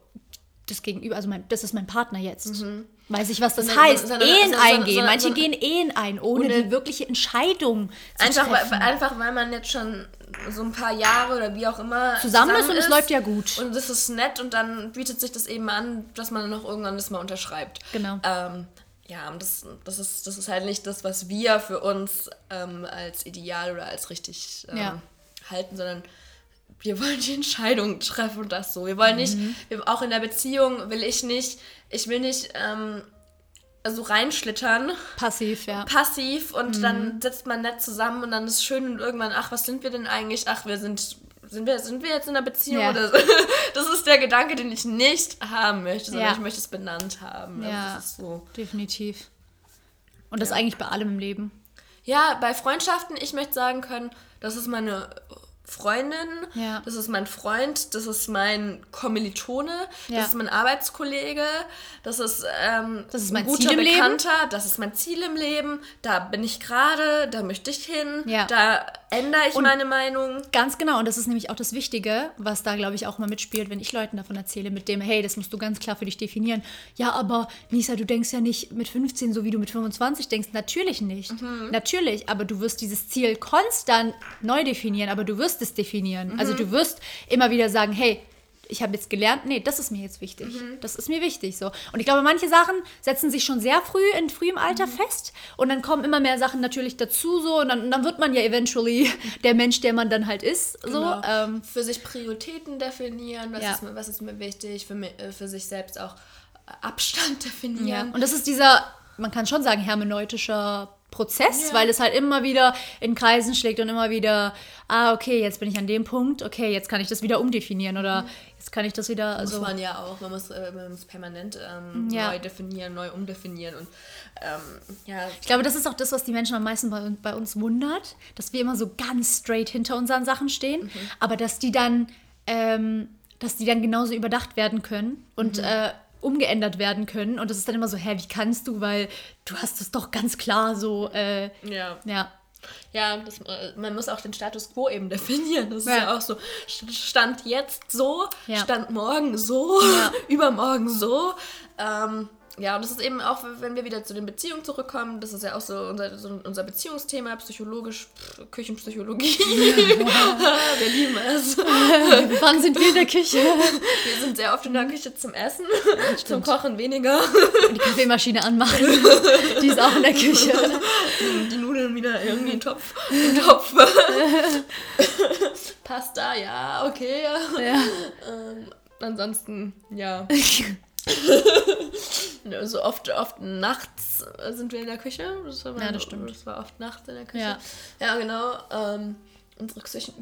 das Gegenüber, also mein, das ist mein Partner jetzt. Mhm. Weiß ich, was das so, heißt. So, so, Ehen eingehen. Manche gehen Ehen ein, ohne, ohne die wirkliche Entscheidung zu einfach, treffen. Weil, einfach, weil man jetzt schon so ein paar Jahre oder wie auch immer zusammen, zusammen ist und es läuft ja gut. Und das ist nett und dann bietet sich das eben an, dass man noch irgendwann das mal unterschreibt. Genau. Ähm, ja, und das, das, ist, das ist halt nicht das, was wir für uns ähm, als ideal oder als richtig ähm, ja. halten, sondern wir wollen die Entscheidung treffen und das so. Wir wollen nicht, mhm. wir, auch in der Beziehung will ich nicht, ich will nicht ähm, so reinschlittern. Passiv, ja. Passiv und mhm. dann sitzt man nett zusammen und dann ist schön und irgendwann, ach, was sind wir denn eigentlich? Ach, wir sind sind wir, sind wir jetzt in einer Beziehung? Ja. Oder das ist der Gedanke, den ich nicht haben möchte, sondern ja. ich möchte es benannt haben. Also ja, so. definitiv. Und das ja. eigentlich bei allem im Leben. Ja, bei Freundschaften, ich möchte sagen können, das ist meine Freundin, ja. das ist mein Freund, das ist mein Kommilitone, ja. das ist mein Arbeitskollege, das ist, ähm, das ist mein ein guter Ziel im Bekannter, Leben. das ist mein Ziel im Leben, da bin ich gerade, da möchte ich hin, ja. da ändere ich und meine Meinung. Ganz genau, und das ist nämlich auch das Wichtige, was da, glaube ich, auch mal mitspielt, wenn ich Leuten davon erzähle, mit dem, hey, das musst du ganz klar für dich definieren. Ja, aber Nisa, du denkst ja nicht mit 15 so, wie du mit 25 denkst. Natürlich nicht. Mhm. Natürlich, aber du wirst dieses Ziel konstant neu definieren, aber du wirst es definieren. Mhm. Also du wirst immer wieder sagen, hey, ich habe jetzt gelernt, nee, das ist mir jetzt wichtig. Mhm. Das ist mir wichtig so. Und ich glaube, manche Sachen setzen sich schon sehr früh in frühem Alter mhm. fest und dann kommen immer mehr Sachen natürlich dazu so und dann, und dann wird man ja eventually der Mensch, der man dann halt ist. So. Genau. Ähm, für sich Prioritäten definieren, was, ja. ist, mir, was ist mir wichtig, für, mich, äh, für sich selbst auch Abstand definieren. Ja. Und das ist dieser, man kann schon sagen, hermeneutischer Prozess, ja. weil es halt immer wieder in Kreisen schlägt und immer wieder, ah, okay, jetzt bin ich an dem Punkt, okay, jetzt kann ich das wieder umdefinieren oder mhm. jetzt kann ich das wieder. Also muss man ja auch, man muss, äh, man muss permanent ähm, ja. neu definieren, neu umdefinieren und ähm, ja. Ich glaube, das ist auch das, was die Menschen am meisten bei, bei uns wundert, dass wir immer so ganz straight hinter unseren Sachen stehen, mhm. aber dass die dann, ähm, dass die dann genauso überdacht werden können und mhm. äh, umgeändert werden können. Und das ist dann immer so, hä, wie kannst du? Weil du hast es doch ganz klar so. Äh, ja. Ja. Ja, das, äh, man muss auch den Status quo eben definieren. Das ist ja, ja auch so, Stand jetzt so, ja. Stand morgen so, ja. übermorgen so. Ähm, ja, und das ist eben auch, wenn wir wieder zu den Beziehungen zurückkommen, das ist ja auch so unser, so unser Beziehungsthema, psychologisch, pff, Küchenpsychologie. wir lieben es. Wann sind wir in der Küche? Wir sind sehr oft in der Küche zum Essen, zum Kochen weniger. Die Kaffeemaschine anmachen, die ist auch in der Küche. Die Nudeln wieder irgendwie in den Topf. In Topf. Pasta, ja, okay. Ja. Ähm, ansonsten, ja. so oft, oft nachts sind wir in der Küche. Das war, ja, das stimmt. Das war oft nachts in der Küche. Ja, ja genau. Ähm, unsere Küchen,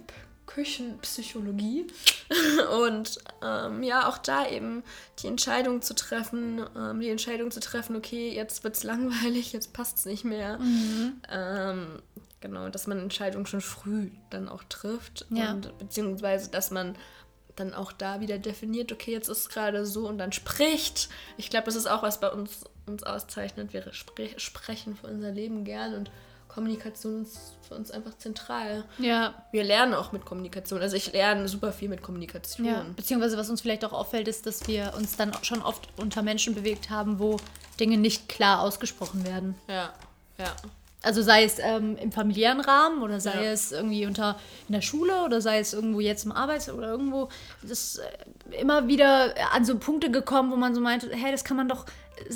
Küchenpsychologie. Und ähm, ja, auch da eben die Entscheidung zu treffen, ähm, die Entscheidung zu treffen, okay, jetzt wird es langweilig, jetzt passt es nicht mehr. Mhm. Ähm, genau, dass man Entscheidungen schon früh dann auch trifft. Ja. Und beziehungsweise, dass man dann auch da wieder definiert, okay, jetzt ist es gerade so und dann spricht. Ich glaube, das ist auch, was bei uns, uns auszeichnet. Wir spre sprechen für unser Leben gern und Kommunikation ist für uns einfach zentral. Ja. Wir lernen auch mit Kommunikation. Also ich lerne super viel mit Kommunikation. Ja. Beziehungsweise was uns vielleicht auch auffällt, ist, dass wir uns dann schon oft unter Menschen bewegt haben, wo Dinge nicht klar ausgesprochen werden. Ja, ja. Also sei es ähm, im familiären Rahmen oder sei ja. es irgendwie unter in der Schule oder sei es irgendwo jetzt im Arbeits- oder irgendwo, das ist äh, immer wieder an so Punkte gekommen, wo man so meint, hey, das kann man doch,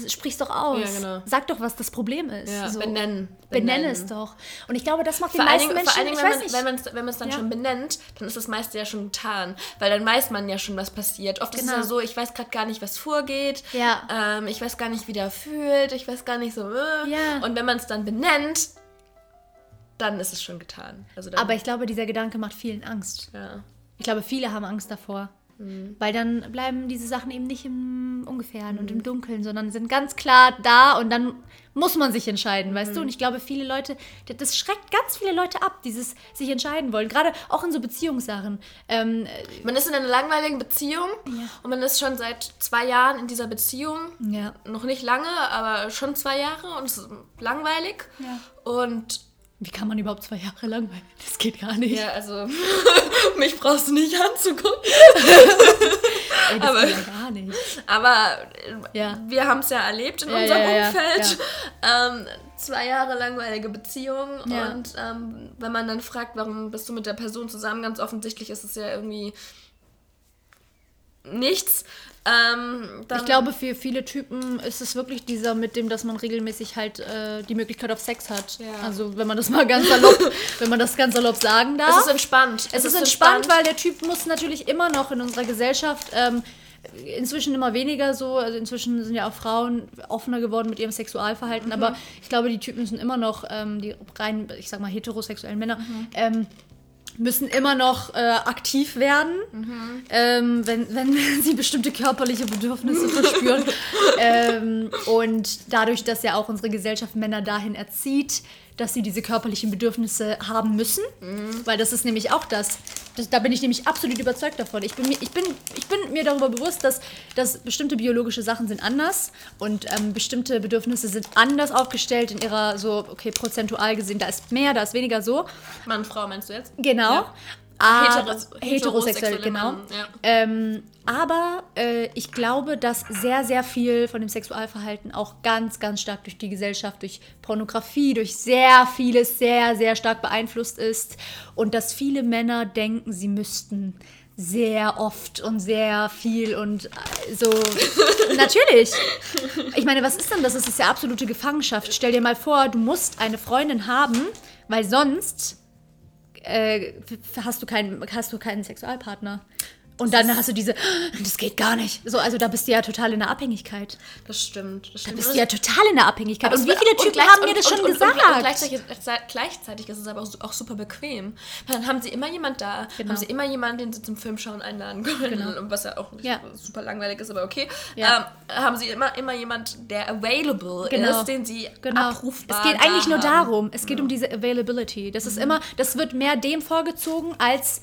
sprich's doch aus. Ja, genau. Sag doch, was das Problem ist. Ja, so. benennen. Benenne es doch. Und ich glaube, das macht die vor meisten Dingen, Menschen, vor allen Dingen, wenn man es wenn dann ja. schon benennt, dann ist das meiste ja schon getan. Weil dann weiß man ja schon, was passiert. Oft genau. ist es ja so, ich weiß gerade gar nicht, was vorgeht. Ja. Ähm, ich weiß gar nicht, wie der fühlt. Ich weiß gar nicht so. Äh. Ja. Und wenn man es dann benennt, dann ist es schon getan. Also Aber ich glaube, dieser Gedanke macht vielen Angst. Ja. Ich glaube, viele haben Angst davor. Mhm. Weil dann bleiben diese Sachen eben nicht im Ungefähren mhm. und im mhm. Dunkeln, sondern sind ganz klar da und dann muss man sich entscheiden, weißt mhm. du? Und ich glaube, viele Leute, das schreckt ganz viele Leute ab, dieses sich entscheiden wollen. Gerade auch in so Beziehungssachen. Ähm, man ist in einer langweiligen Beziehung ja. und man ist schon seit zwei Jahren in dieser Beziehung. Ja. Noch nicht lange, aber schon zwei Jahre und es ist langweilig. Ja. Und wie kann man überhaupt zwei Jahre langweilen? Das geht gar nicht. Ja, also mich brauchst du nicht anzugucken. Ey, das aber, ja gar nicht. Aber ja. wir haben es ja erlebt in ja, unserem ja, Umfeld. Ähm, zwei Jahre langweilige Beziehung. Und ähm, wenn man dann fragt, warum bist du mit der Person zusammen, ganz offensichtlich ist es ja irgendwie nichts. Ähm, ich glaube, für viele Typen ist es wirklich dieser mit dem, dass man regelmäßig halt äh, die Möglichkeit auf Sex hat. Ja. Also wenn man das mal ganz salopp, wenn man das ganz salopp sagen darf. Es ist entspannt. Es, es ist, ist entspannt, entspannt, weil der Typ muss natürlich immer noch in unserer Gesellschaft ähm, inzwischen immer weniger so. Also inzwischen sind ja auch Frauen offener geworden mit ihrem Sexualverhalten, mhm. aber ich glaube, die Typen sind immer noch, ähm, die rein, ich sag mal, heterosexuellen Männer, mhm. Müssen immer noch äh, aktiv werden, mhm. ähm, wenn, wenn sie bestimmte körperliche Bedürfnisse verspüren. ähm, und dadurch, dass ja auch unsere Gesellschaft Männer dahin erzieht, dass sie diese körperlichen Bedürfnisse haben müssen, mhm. weil das ist nämlich auch das, das, Da bin ich nämlich absolut überzeugt davon. Ich bin mir, ich bin, ich bin mir darüber bewusst, dass, dass bestimmte biologische Sachen sind anders und ähm, bestimmte Bedürfnisse sind anders aufgestellt in ihrer so, okay, prozentual gesehen, da ist mehr, da ist weniger so. Mann, Frau meinst du jetzt? Genau. Ja. Ah, Heteros heterosexuell, genau. Ja. Ähm, aber äh, ich glaube, dass sehr, sehr viel von dem Sexualverhalten auch ganz, ganz stark durch die Gesellschaft, durch Pornografie, durch sehr vieles sehr, sehr stark beeinflusst ist. Und dass viele Männer denken, sie müssten sehr oft und sehr viel und äh, so. Natürlich. Ich meine, was ist denn das? Das ist ja absolute Gefangenschaft. Stell dir mal vor, du musst eine Freundin haben, weil sonst äh, hast, du keinen, hast du keinen Sexualpartner. Und dann hast du diese, das geht gar nicht. So, also da bist du ja total in der Abhängigkeit. Das stimmt. Das stimmt. Da bist du ja total in der Abhängigkeit. Aber und wie viele Typen haben mir das schon und, gesagt? Und, gleichzeitig, gleichzeitig, ist es aber auch, auch, super bequem. Dann haben sie immer jemand da, genau. haben sie immer jemanden, den sie zum Film schauen einladen können. Genau. Was ja auch ja. super langweilig ist, aber okay. Ja. Ähm, haben sie immer, immer jemand, der available genau. ist, den sie genau. abrufbar Es geht eigentlich nur darum. Es geht um diese Availability. Das ist mhm. immer, das wird mehr dem vorgezogen als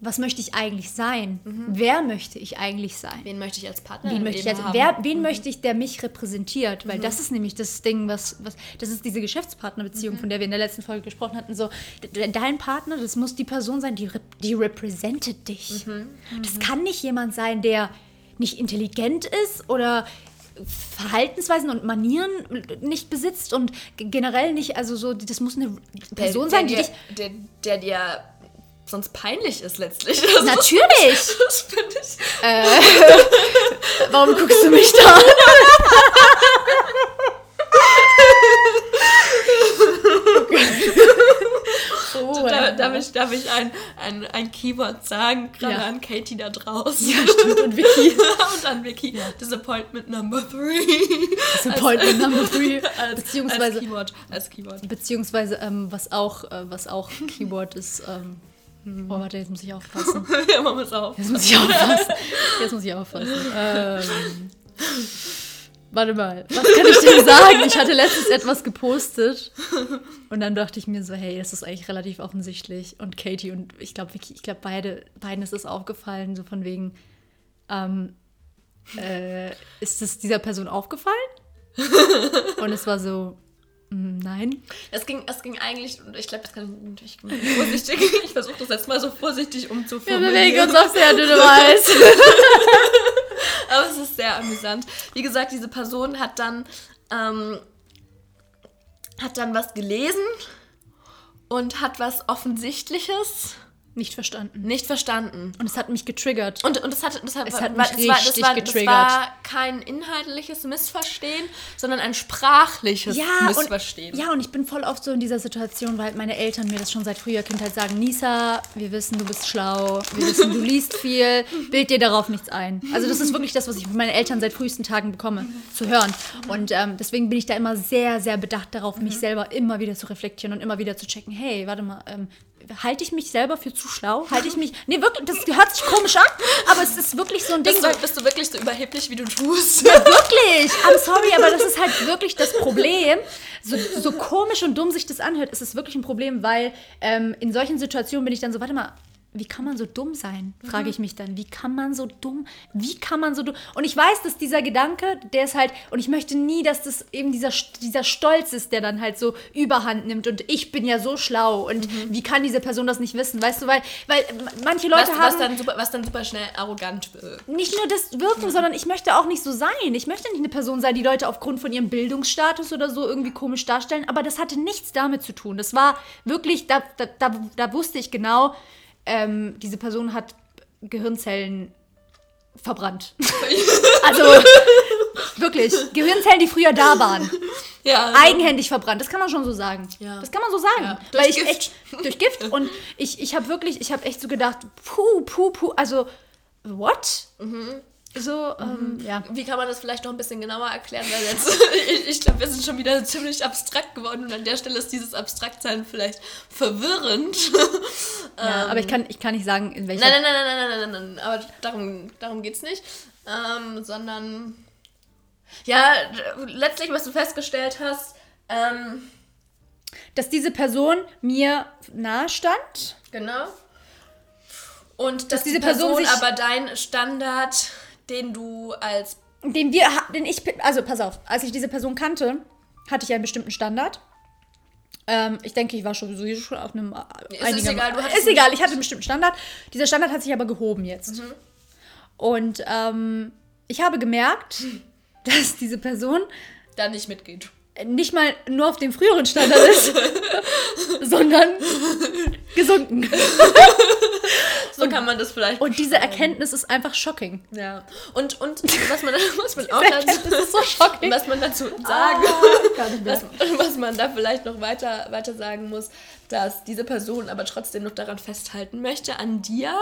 was möchte ich eigentlich sein? Mhm. Wer möchte ich eigentlich sein? Wen möchte ich als Partner wen möchte ich als, haben? Wer, wen mhm. möchte ich, der mich repräsentiert? Weil mhm. das ist nämlich das Ding, was, was das ist diese Geschäftspartnerbeziehung, mhm. von der wir in der letzten Folge gesprochen hatten. So, dein Partner, das muss die Person sein, die, die repräsentiert dich. Mhm. Das kann nicht jemand sein, der nicht intelligent ist oder Verhaltensweisen und Manieren nicht besitzt und generell nicht, also so, das muss eine Person der, sein, die der, dich. Der, der dir sonst peinlich ist letztlich. Das Natürlich! Ist, das finde ich. Äh, warum guckst du mich da an? oh, da, darf, ich, darf ich ein, ein, ein Keyword sagen, gerade ja. an Katie da draußen. Ja, stimmt, und Vicky. und an Vicky. Ja. Disappointment number three. Disappointment als, number three. Als, beziehungsweise, als Keyword. Als Keyword. Beziehungsweise, ähm, was, auch, äh, was auch Keyword ist, ähm, Oh, warte, jetzt muss ich aufpassen. ja, man muss auf. Jetzt muss ich aufpassen. Jetzt muss ich aufpassen. Ähm, warte mal, was kann ich dir sagen? Ich hatte letztens etwas gepostet und dann dachte ich mir so, hey, das ist eigentlich relativ offensichtlich. Und Katie und ich glaube, ich glaube, beide, beiden ist es aufgefallen, so von wegen, ähm, äh, ist es dieser Person aufgefallen? und es war so, nein. Es ging, es ging eigentlich, und ich glaube, das kann ich natürlich vorsichtig, ich versuche das jetzt mal so vorsichtig umzuführen. Wir bewegen uns auf sehr dünne Weiß. Aber es ist sehr amüsant. Wie gesagt, diese Person hat dann, ähm, hat dann was gelesen und hat was Offensichtliches nicht verstanden. Nicht verstanden. Und es hat mich getriggert. Und, und es hat, das hat, es hat mich das war, richtig das war, getriggert. Das war kein inhaltliches Missverstehen, sondern ein sprachliches ja, Missverstehen. Und, ja, und ich bin voll oft so in dieser Situation, weil meine Eltern mir das schon seit früher Kindheit sagen, Nisa, wir wissen, du bist schlau, wir wissen, du liest viel, bild dir darauf nichts ein. Also das ist wirklich das, was ich von meinen Eltern seit frühesten Tagen bekomme, zu hören. Und ähm, deswegen bin ich da immer sehr, sehr bedacht darauf, mich mhm. selber immer wieder zu reflektieren und immer wieder zu checken, hey, warte mal, ähm, halte ich mich selber für zu schlau? Halte ich mich. Nee, wirklich, das hört sich komisch an, aber es ist wirklich so ein Ding. Bist du, bist du wirklich so überheblich, wie du tust? Ja, wirklich. I'm sorry, aber das ist halt wirklich das Problem. So, so komisch und dumm sich das anhört, ist es wirklich ein Problem, weil ähm, in solchen Situationen bin ich dann so, warte mal, wie kann man so dumm sein? Frage mhm. ich mich dann. Wie kann man so dumm? Wie kann man so dumm? Und ich weiß, dass dieser Gedanke, der ist halt, und ich möchte nie, dass das eben dieser, dieser Stolz ist, der dann halt so überhand nimmt und ich bin ja so schlau und mhm. wie kann diese Person das nicht wissen? Weißt du, weil, weil manche Leute was, haben. Was dann, super, was dann super schnell arrogant wird. Nicht nur das Wirken, mhm. sondern ich möchte auch nicht so sein. Ich möchte nicht eine Person sein, die Leute aufgrund von ihrem Bildungsstatus oder so irgendwie komisch darstellen, aber das hatte nichts damit zu tun. Das war wirklich, da, da, da, da wusste ich genau, ähm, diese Person hat Gehirnzellen verbrannt. also wirklich, Gehirnzellen, die früher da waren. Ja. Eigenhändig verbrannt, das kann man schon so sagen. Ja. Das kann man so sagen. Ja. Durch Weil ich Gift. echt durch Gift und ich, ich habe wirklich, ich habe echt so gedacht, puh, puh, puh, also what? Mhm. So, ähm, ja. Wie kann man das vielleicht noch ein bisschen genauer erklären? Weil jetzt, ich, ich glaube, wir sind schon wieder ziemlich abstrakt geworden und an der Stelle ist dieses Abstraktsein vielleicht verwirrend. ja aber ich kann, ich kann nicht sagen, in welcher. Nein, nein, nein, nein, nein, nein, nein, nein. Aber darum, darum geht es nicht. Ähm, sondern, ja, letztlich, was du festgestellt hast, ähm, Dass diese Person mir nahe stand. genau. Und dass, diese diese Person, Person sich- aber dein Standard, den du als Den wir, den ich, also pass auf, als ich diese Person kannte, hatte ich einen bestimmten Standard. Ähm, ich denke, ich war sowieso schon auf einem äh, Ist es egal, du ist egal, ich hatte einen bestimmten Standard. Dieser Standard hat sich aber gehoben jetzt. Mhm. Und ähm, ich habe gemerkt, dass diese Person da nicht mitgeht. Nicht mal nur auf dem früheren Standard ist, sondern gesunken. So kann man das vielleicht Und diese Erkenntnis ist einfach shocking. Ja. Und, und was man, was man auch dazu, ist so shocking. was man dazu sagen, Gar nicht mehr. was, was man da vielleicht noch weiter, weiter sagen muss, dass diese Person aber trotzdem noch daran festhalten möchte, an dir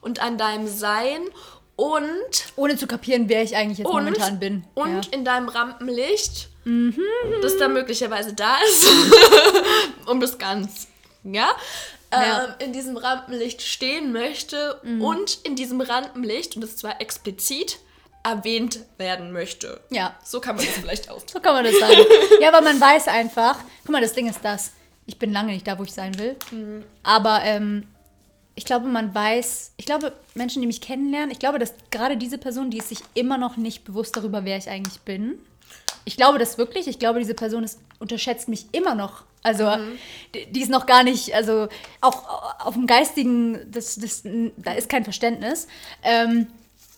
und an deinem Sein und, Ohne zu kapieren, wer ich eigentlich jetzt und, momentan bin. und ja. in deinem Rampenlicht, das da möglicherweise da ist, um das ganz, ja, Ja. ähm, in diesem Rampenlicht stehen möchte und in diesem Rampenlicht, und das zwar explizit, erwähnt werden möchte. ja. So kann man das vielleicht ausdrücken. So kann man das sagen. ja, aber man weiß einfach, guck mal, das Ding ist das. Ich bin lange nicht da, wo ich sein will. Aber ähm, ich glaube, man weiß, ich glaube, Menschen, die mich kennenlernen, ich glaube, dass gerade diese Person, die ist sich immer noch nicht bewusst darüber, wer ich eigentlich bin. Ich glaube das wirklich. Ich glaube, diese Person ist, unterschätzt mich immer noch. Also, die, die ist noch gar nicht, also auch auf dem geistigen, das, das, da ist kein Verständnis. Ähm,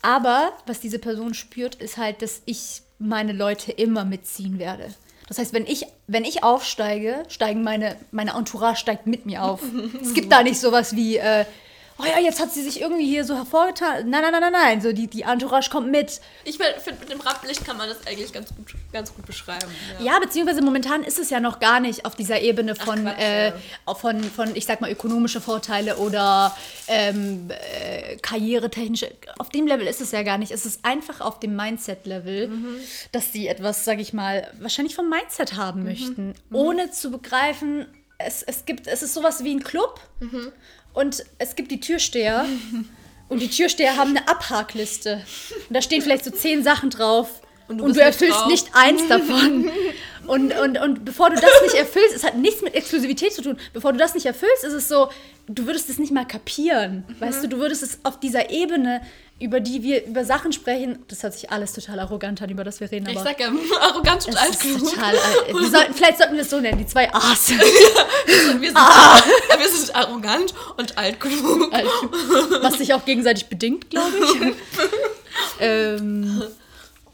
aber was diese Person spürt, ist halt, dass ich meine Leute immer mitziehen werde. Das heißt, wenn ich, wenn ich aufsteige, steigen meine, meine Entourage steigt mit mir auf. es gibt da nicht sowas wie, äh, oh ja, jetzt hat sie sich irgendwie hier so hervorgetan. Nein, nein, nein, nein, nein. So, die, die Entourage kommt mit. Ich finde, mit dem Rampenlicht kann man das eigentlich ganz gut, ganz gut beschreiben. Ja, beziehungsweise momentan ist es ja noch gar nicht auf dieser Ebene von, Quatsch, äh, ja. von, von, ich sag mal, ökonomische Vorteile oder ähm, äh, karrieretechnische. Auf dem Level ist es ja gar nicht. Es ist einfach auf dem Mindset-Level, dass sie etwas, sag ich mal, wahrscheinlich vom Mindset haben möchten, ohne zu begreifen, es, es gibt, es ist sowas wie ein Club und es gibt die Türsteher. Und die Türsteher haben eine Abhakliste. Und da stehen vielleicht so zehn Sachen drauf. Und Und du du, bist nicht erfüllst drauf. nicht eins davon. Und, und, und bevor du das nicht erfüllst, es hat nichts mit Exklusivität zu tun. Bevor du das nicht erfüllst, ist es so, du würdest es nicht mal kapieren. Weißt du, du würdest es auf dieser Ebene, über die wir über Sachen sprechen, das hört sich alles total arrogant an, über das wir reden, Ich aber sag ja, Arroganz und Altklug. total. Wir sollten, vielleicht sollten wir es so nennen, die zwei A's. Wir sind, Ah. wir sind arrogant und altklug. Was sich auch gegenseitig bedingt, glaube ich. ähm,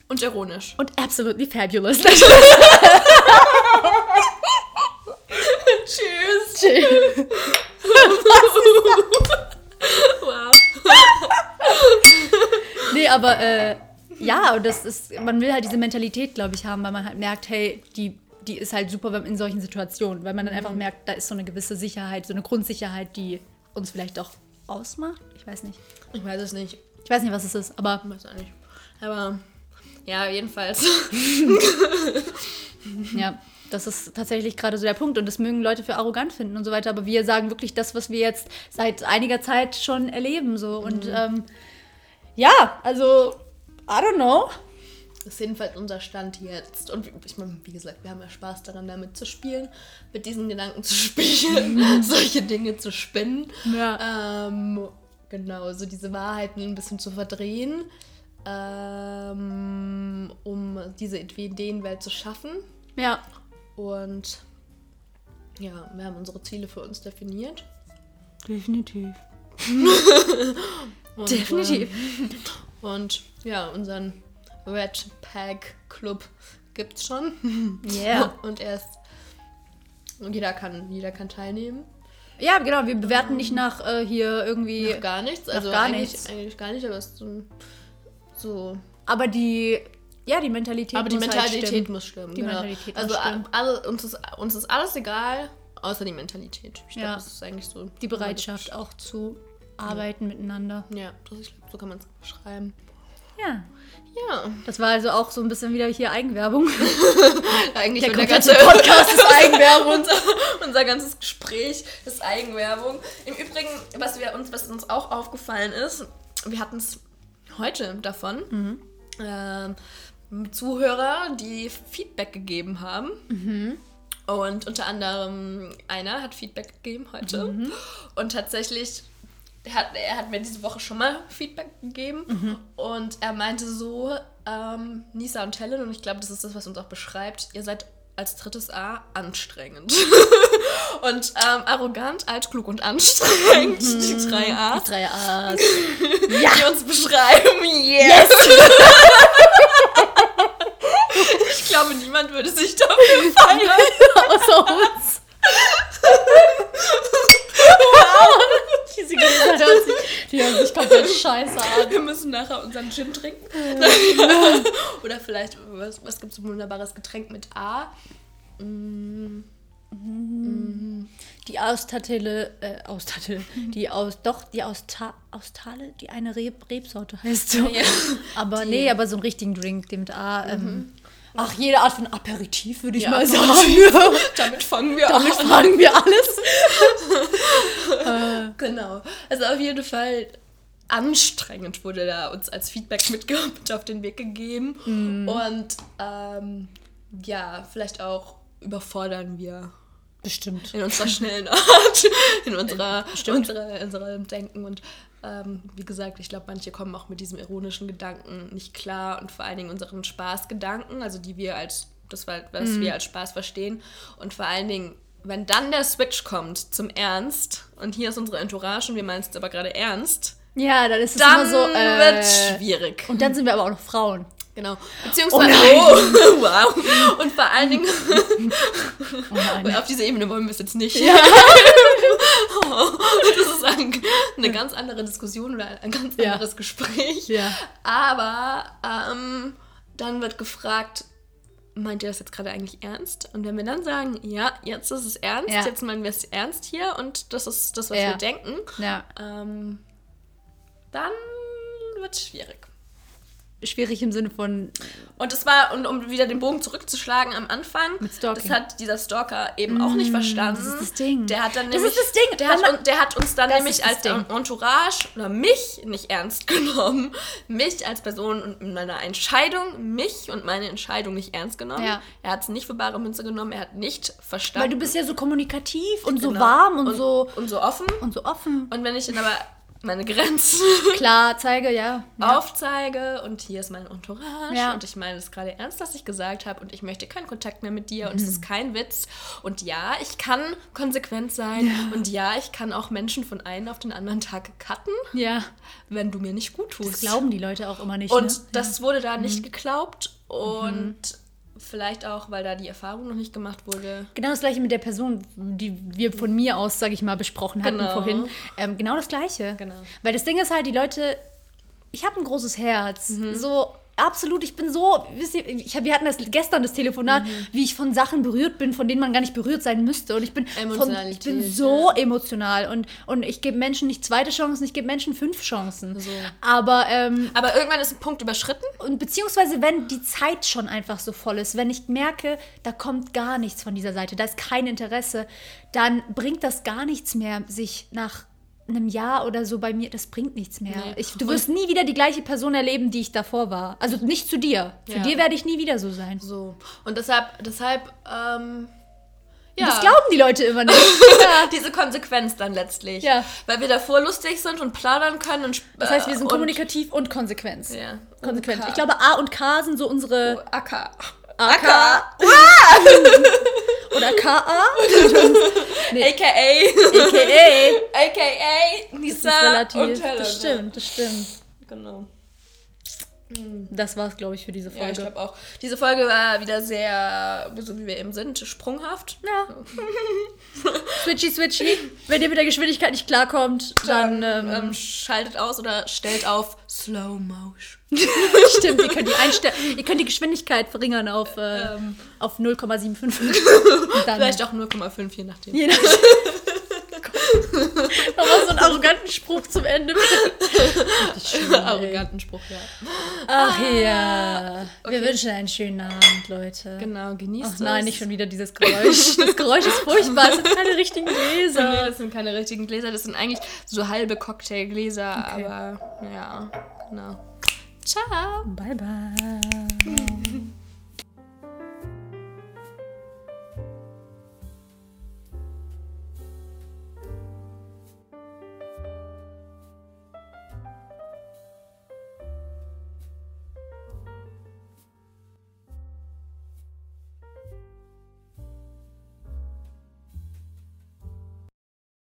Und ironisch. und absolutely fabulous. Tschüss. Chill. Wow. Nee, aber äh, ja, und das ist, man will halt diese Mentalität, glaube ich, haben, weil man halt merkt, hey, die, die ist halt super in solchen Situationen, weil man dann einfach merkt, da ist so eine gewisse Sicherheit, so eine Grundsicherheit, die uns vielleicht auch ausmacht. Ich weiß nicht. Ich weiß es nicht. Ich weiß nicht, was es ist, aber Ich weiß auch nicht. Aber ja, jedenfalls. ja, das ist tatsächlich gerade so der Punkt und das mögen Leute für arrogant finden und so weiter, aber wir sagen wirklich das, was wir jetzt seit einiger Zeit schon erleben, so und ähm, ja, also I don't know. Das ist jedenfalls unser Stand jetzt. Und ich meine, wie gesagt, wir haben ja Spaß daran, damit zu spielen, mit diesen Gedanken zu spielen, solche Dinge zu spinnen. Ja. Ähm, genau, so diese Wahrheiten ein bisschen zu verdrehen, ähm, um diese Ideenwelt zu schaffen. Ja. Und ja, wir haben unsere Ziele für uns definiert. Definitiv. Und, Definitiv. ähm, und ja, unseren Red Pack Club gibt's schon. Yeah. Und er ist. Und jeder kann, jeder kann teilnehmen. Ja, genau, wir bewerten nicht nach äh, hier irgendwie. Nach gar nichts. Also gar eigentlich, nichts. eigentlich gar nicht, aber es ist so So. Aber die, ja, die Mentalität Aber die muss halt Mentalität stimmen. muss stimmen. Die genau. Mentalität muss also stimmen. alle, uns, ist, uns ist alles egal, außer die Mentalität. Ich Ja. glaube, das ist eigentlich so. Die Bereitschaft auch zu arbeiten miteinander. Ja, das, ich glaube, so kann man es beschreiben. Ja. Ja. Das war also auch so ein bisschen wieder hier Eigenwerbung. Eigentlich Der wird komplette Podcast ist Eigenwerbung. unser, unser ganzes Gespräch ist Eigenwerbung. Im Übrigen, was, wir uns, was uns auch aufgefallen ist, wir hatten es heute davon, Mhm. ähm, Zuhörer, die Feedback gegeben haben. Mhm. Und unter anderem einer hat Feedback gegeben heute. Mhm. Und tatsächlich, hat, er hat mir diese Woche schon mal Feedback gegeben. Mhm. Und er meinte so, ähm, Nisa und Helen, und ich glaube, das ist das, was uns auch beschreibt, ihr seid als drittes A anstrengend. und ähm, arrogant, altklug und anstrengend, die drei A, Die drei A's. die uns beschreiben. Yes! ich glaube, niemand würde sich dafür feiern. Außer uns. wow. Diese Gläser hören sich, die hören sich komplett scheiße an. Wir müssen nachher unseren Gin trinken. Oder vielleicht, was, was gibt es ein wunderbares Getränk mit A? Die Austatele, äh, Austatele, die aus, doch, die Austa, Austale, die eine Reb, Rebsorte heißt so. Ja. Aber nee, aber so einen richtigen Drink, den mit A. Ähm, ach, jede Art von Aperitif, würde ich Ja, mal sagen. Damit fangen wir Damit an. fragen wir alles. Genau. Also auf jeden Fall anstrengend wurde da uns als Feedback mit, auf den Weg gegeben. Und ähm, ja, vielleicht auch überfordern wir Bestimmt. in unserer schnellen Art, in unserer, unserer, unserem Denken. Und ähm, wie gesagt, ich glaube, manche kommen auch mit diesem ironischen Gedanken nicht klar und vor allen Dingen unseren Spaßgedanken, also die wir als, das was Mhm. wir als Spaß verstehen. Und vor allen Dingen, wenn dann der Switch kommt zum Ernst, und hier ist unsere Entourage und wir meinen es aber gerade ernst, Ja, dann ist es dann immer so. Äh, wird schwierig. und dann sind wir aber auch noch Frauen. Genau. Beziehungsweise, nein. oh, wow. Und vor allen Dingen, Oh auf diese Ebene wollen wir es jetzt nicht. Ja. Das ist ein, eine ganz andere Diskussion oder ein ganz Ja. anderes Gespräch. Ja. Aber ähm, dann wird gefragt, meint ihr das jetzt gerade eigentlich ernst? Und wenn wir dann sagen, ja, jetzt ist es ernst, Ja. jetzt meinen wir es ernst hier und das ist das, was Ja. wir denken, ja. ähm, dann wird es schwierig. Schwierig im Sinne von. Und es war, und um wieder den Bogen zurückzuschlagen am Anfang, Mit Stalking. das hat dieser Stalker eben auch nicht verstanden. das ist das Ding. Der hat dann Das nämlich, ist das Ding. Der hat, man- der hat uns dann Das nämlich das als Ding. Entourage oder mich nicht ernst genommen. Mich als Person und in meiner Entscheidung, mich und meine Entscheidung nicht ernst genommen. Ja. Er hat es nicht für bare Münze genommen, er hat nicht verstanden. Weil du bist ja so kommunikativ und so Genau. warm und, so und so offen. und so offen. Und wenn ich dann aber meine Grenzen Klar, zeige, ja. ja. aufzeige und hier ist mein Entourage Ja. und ich meine es gerade ernst, was ich gesagt habe und ich möchte keinen Kontakt mehr mit dir und Mhm. es ist kein Witz und ja, ich kann konsequent sein und ja, ich kann auch Menschen von einem auf den anderen Tag cutten, Ja. wenn du mir nicht gut tust. Das glauben die Leute auch immer nicht. und ne? das wurde da Mhm. nicht geglaubt und vielleicht auch, weil da die Erfahrung noch nicht gemacht wurde. Genau das gleiche mit der Person, die wir von mir aus, sage ich mal, besprochen hatten Genau. vorhin. Ähm, genau das gleiche. Genau. Weil das Ding ist halt, die Leute, ich habe ein großes Herz. Mhm. So, absolut, ich bin so, wisst ihr, ich wir hatten das gestern das Telefonat, Mhm. wie ich von Sachen berührt bin, von denen man gar nicht berührt sein müsste. Und ich bin, von, ich bin so emotional. Und, und ich gebe Menschen nicht zweite Chancen, ich gebe Menschen fünf Chancen. So. Aber ähm, Aber irgendwann ist ein Punkt überschritten. und beziehungsweise wenn die Zeit schon einfach so voll ist, wenn ich merke, da kommt gar nichts von dieser Seite, da ist kein Interesse, dann bringt das gar nichts mehr, sich nach einem Jahr oder so bei mir, das bringt nichts mehr. Nee. Ich, du wirst nie wieder die gleiche Person erleben, die ich davor war. Also nicht zu dir. Für Ja. dir werde ich nie wieder so sein. So. Und deshalb, deshalb, ähm, ja. Das glauben die Leute immer nicht. ja. diese Konsequenz dann letztlich. Ja. Weil wir davor lustig sind und plaudern können und Das heißt, wir sind und, kommunikativ und Konsequenz. Ja. Konsequent. Und. Ich glaube, A und K sind so unsere. Acker. AK. Oder KA. Nee. AKA. AKA. AKA Das ist Nisa relativ. und Helen. Das stimmt, das stimmt. Genau. Das war's, glaube ich, für diese Folge. Ja, ich glaube auch. Diese Folge war wieder sehr, so wie wir eben sind, sprunghaft. Ja. switchy, switchy. Wenn ihr mit der Geschwindigkeit nicht klarkommt, dann. Dann ähm, ähm, schaltet aus oder stellt auf Slow Motion. Stimmt, ihr könnt die, ihr könnt die Geschwindigkeit verringern auf, äh, auf 0,75. Und dann Vielleicht auch 0,5, je nachdem. Je nachdem. Nochmal so einen arroganten Spruch zum Ende. Arroganten Spruch, ja. Ach ja. Wir Okay. wünschen einen schönen Abend, Leute. Genau, genießt Ach es. nein, nicht schon wieder dieses Geräusch. Das Geräusch ist furchtbar. Es sind keine richtigen Nee, Gläser. das sind keine richtigen Gläser, das sind eigentlich so halbe Cocktailgläser, Okay. aber ja, genau. Ciao! Bye, bye.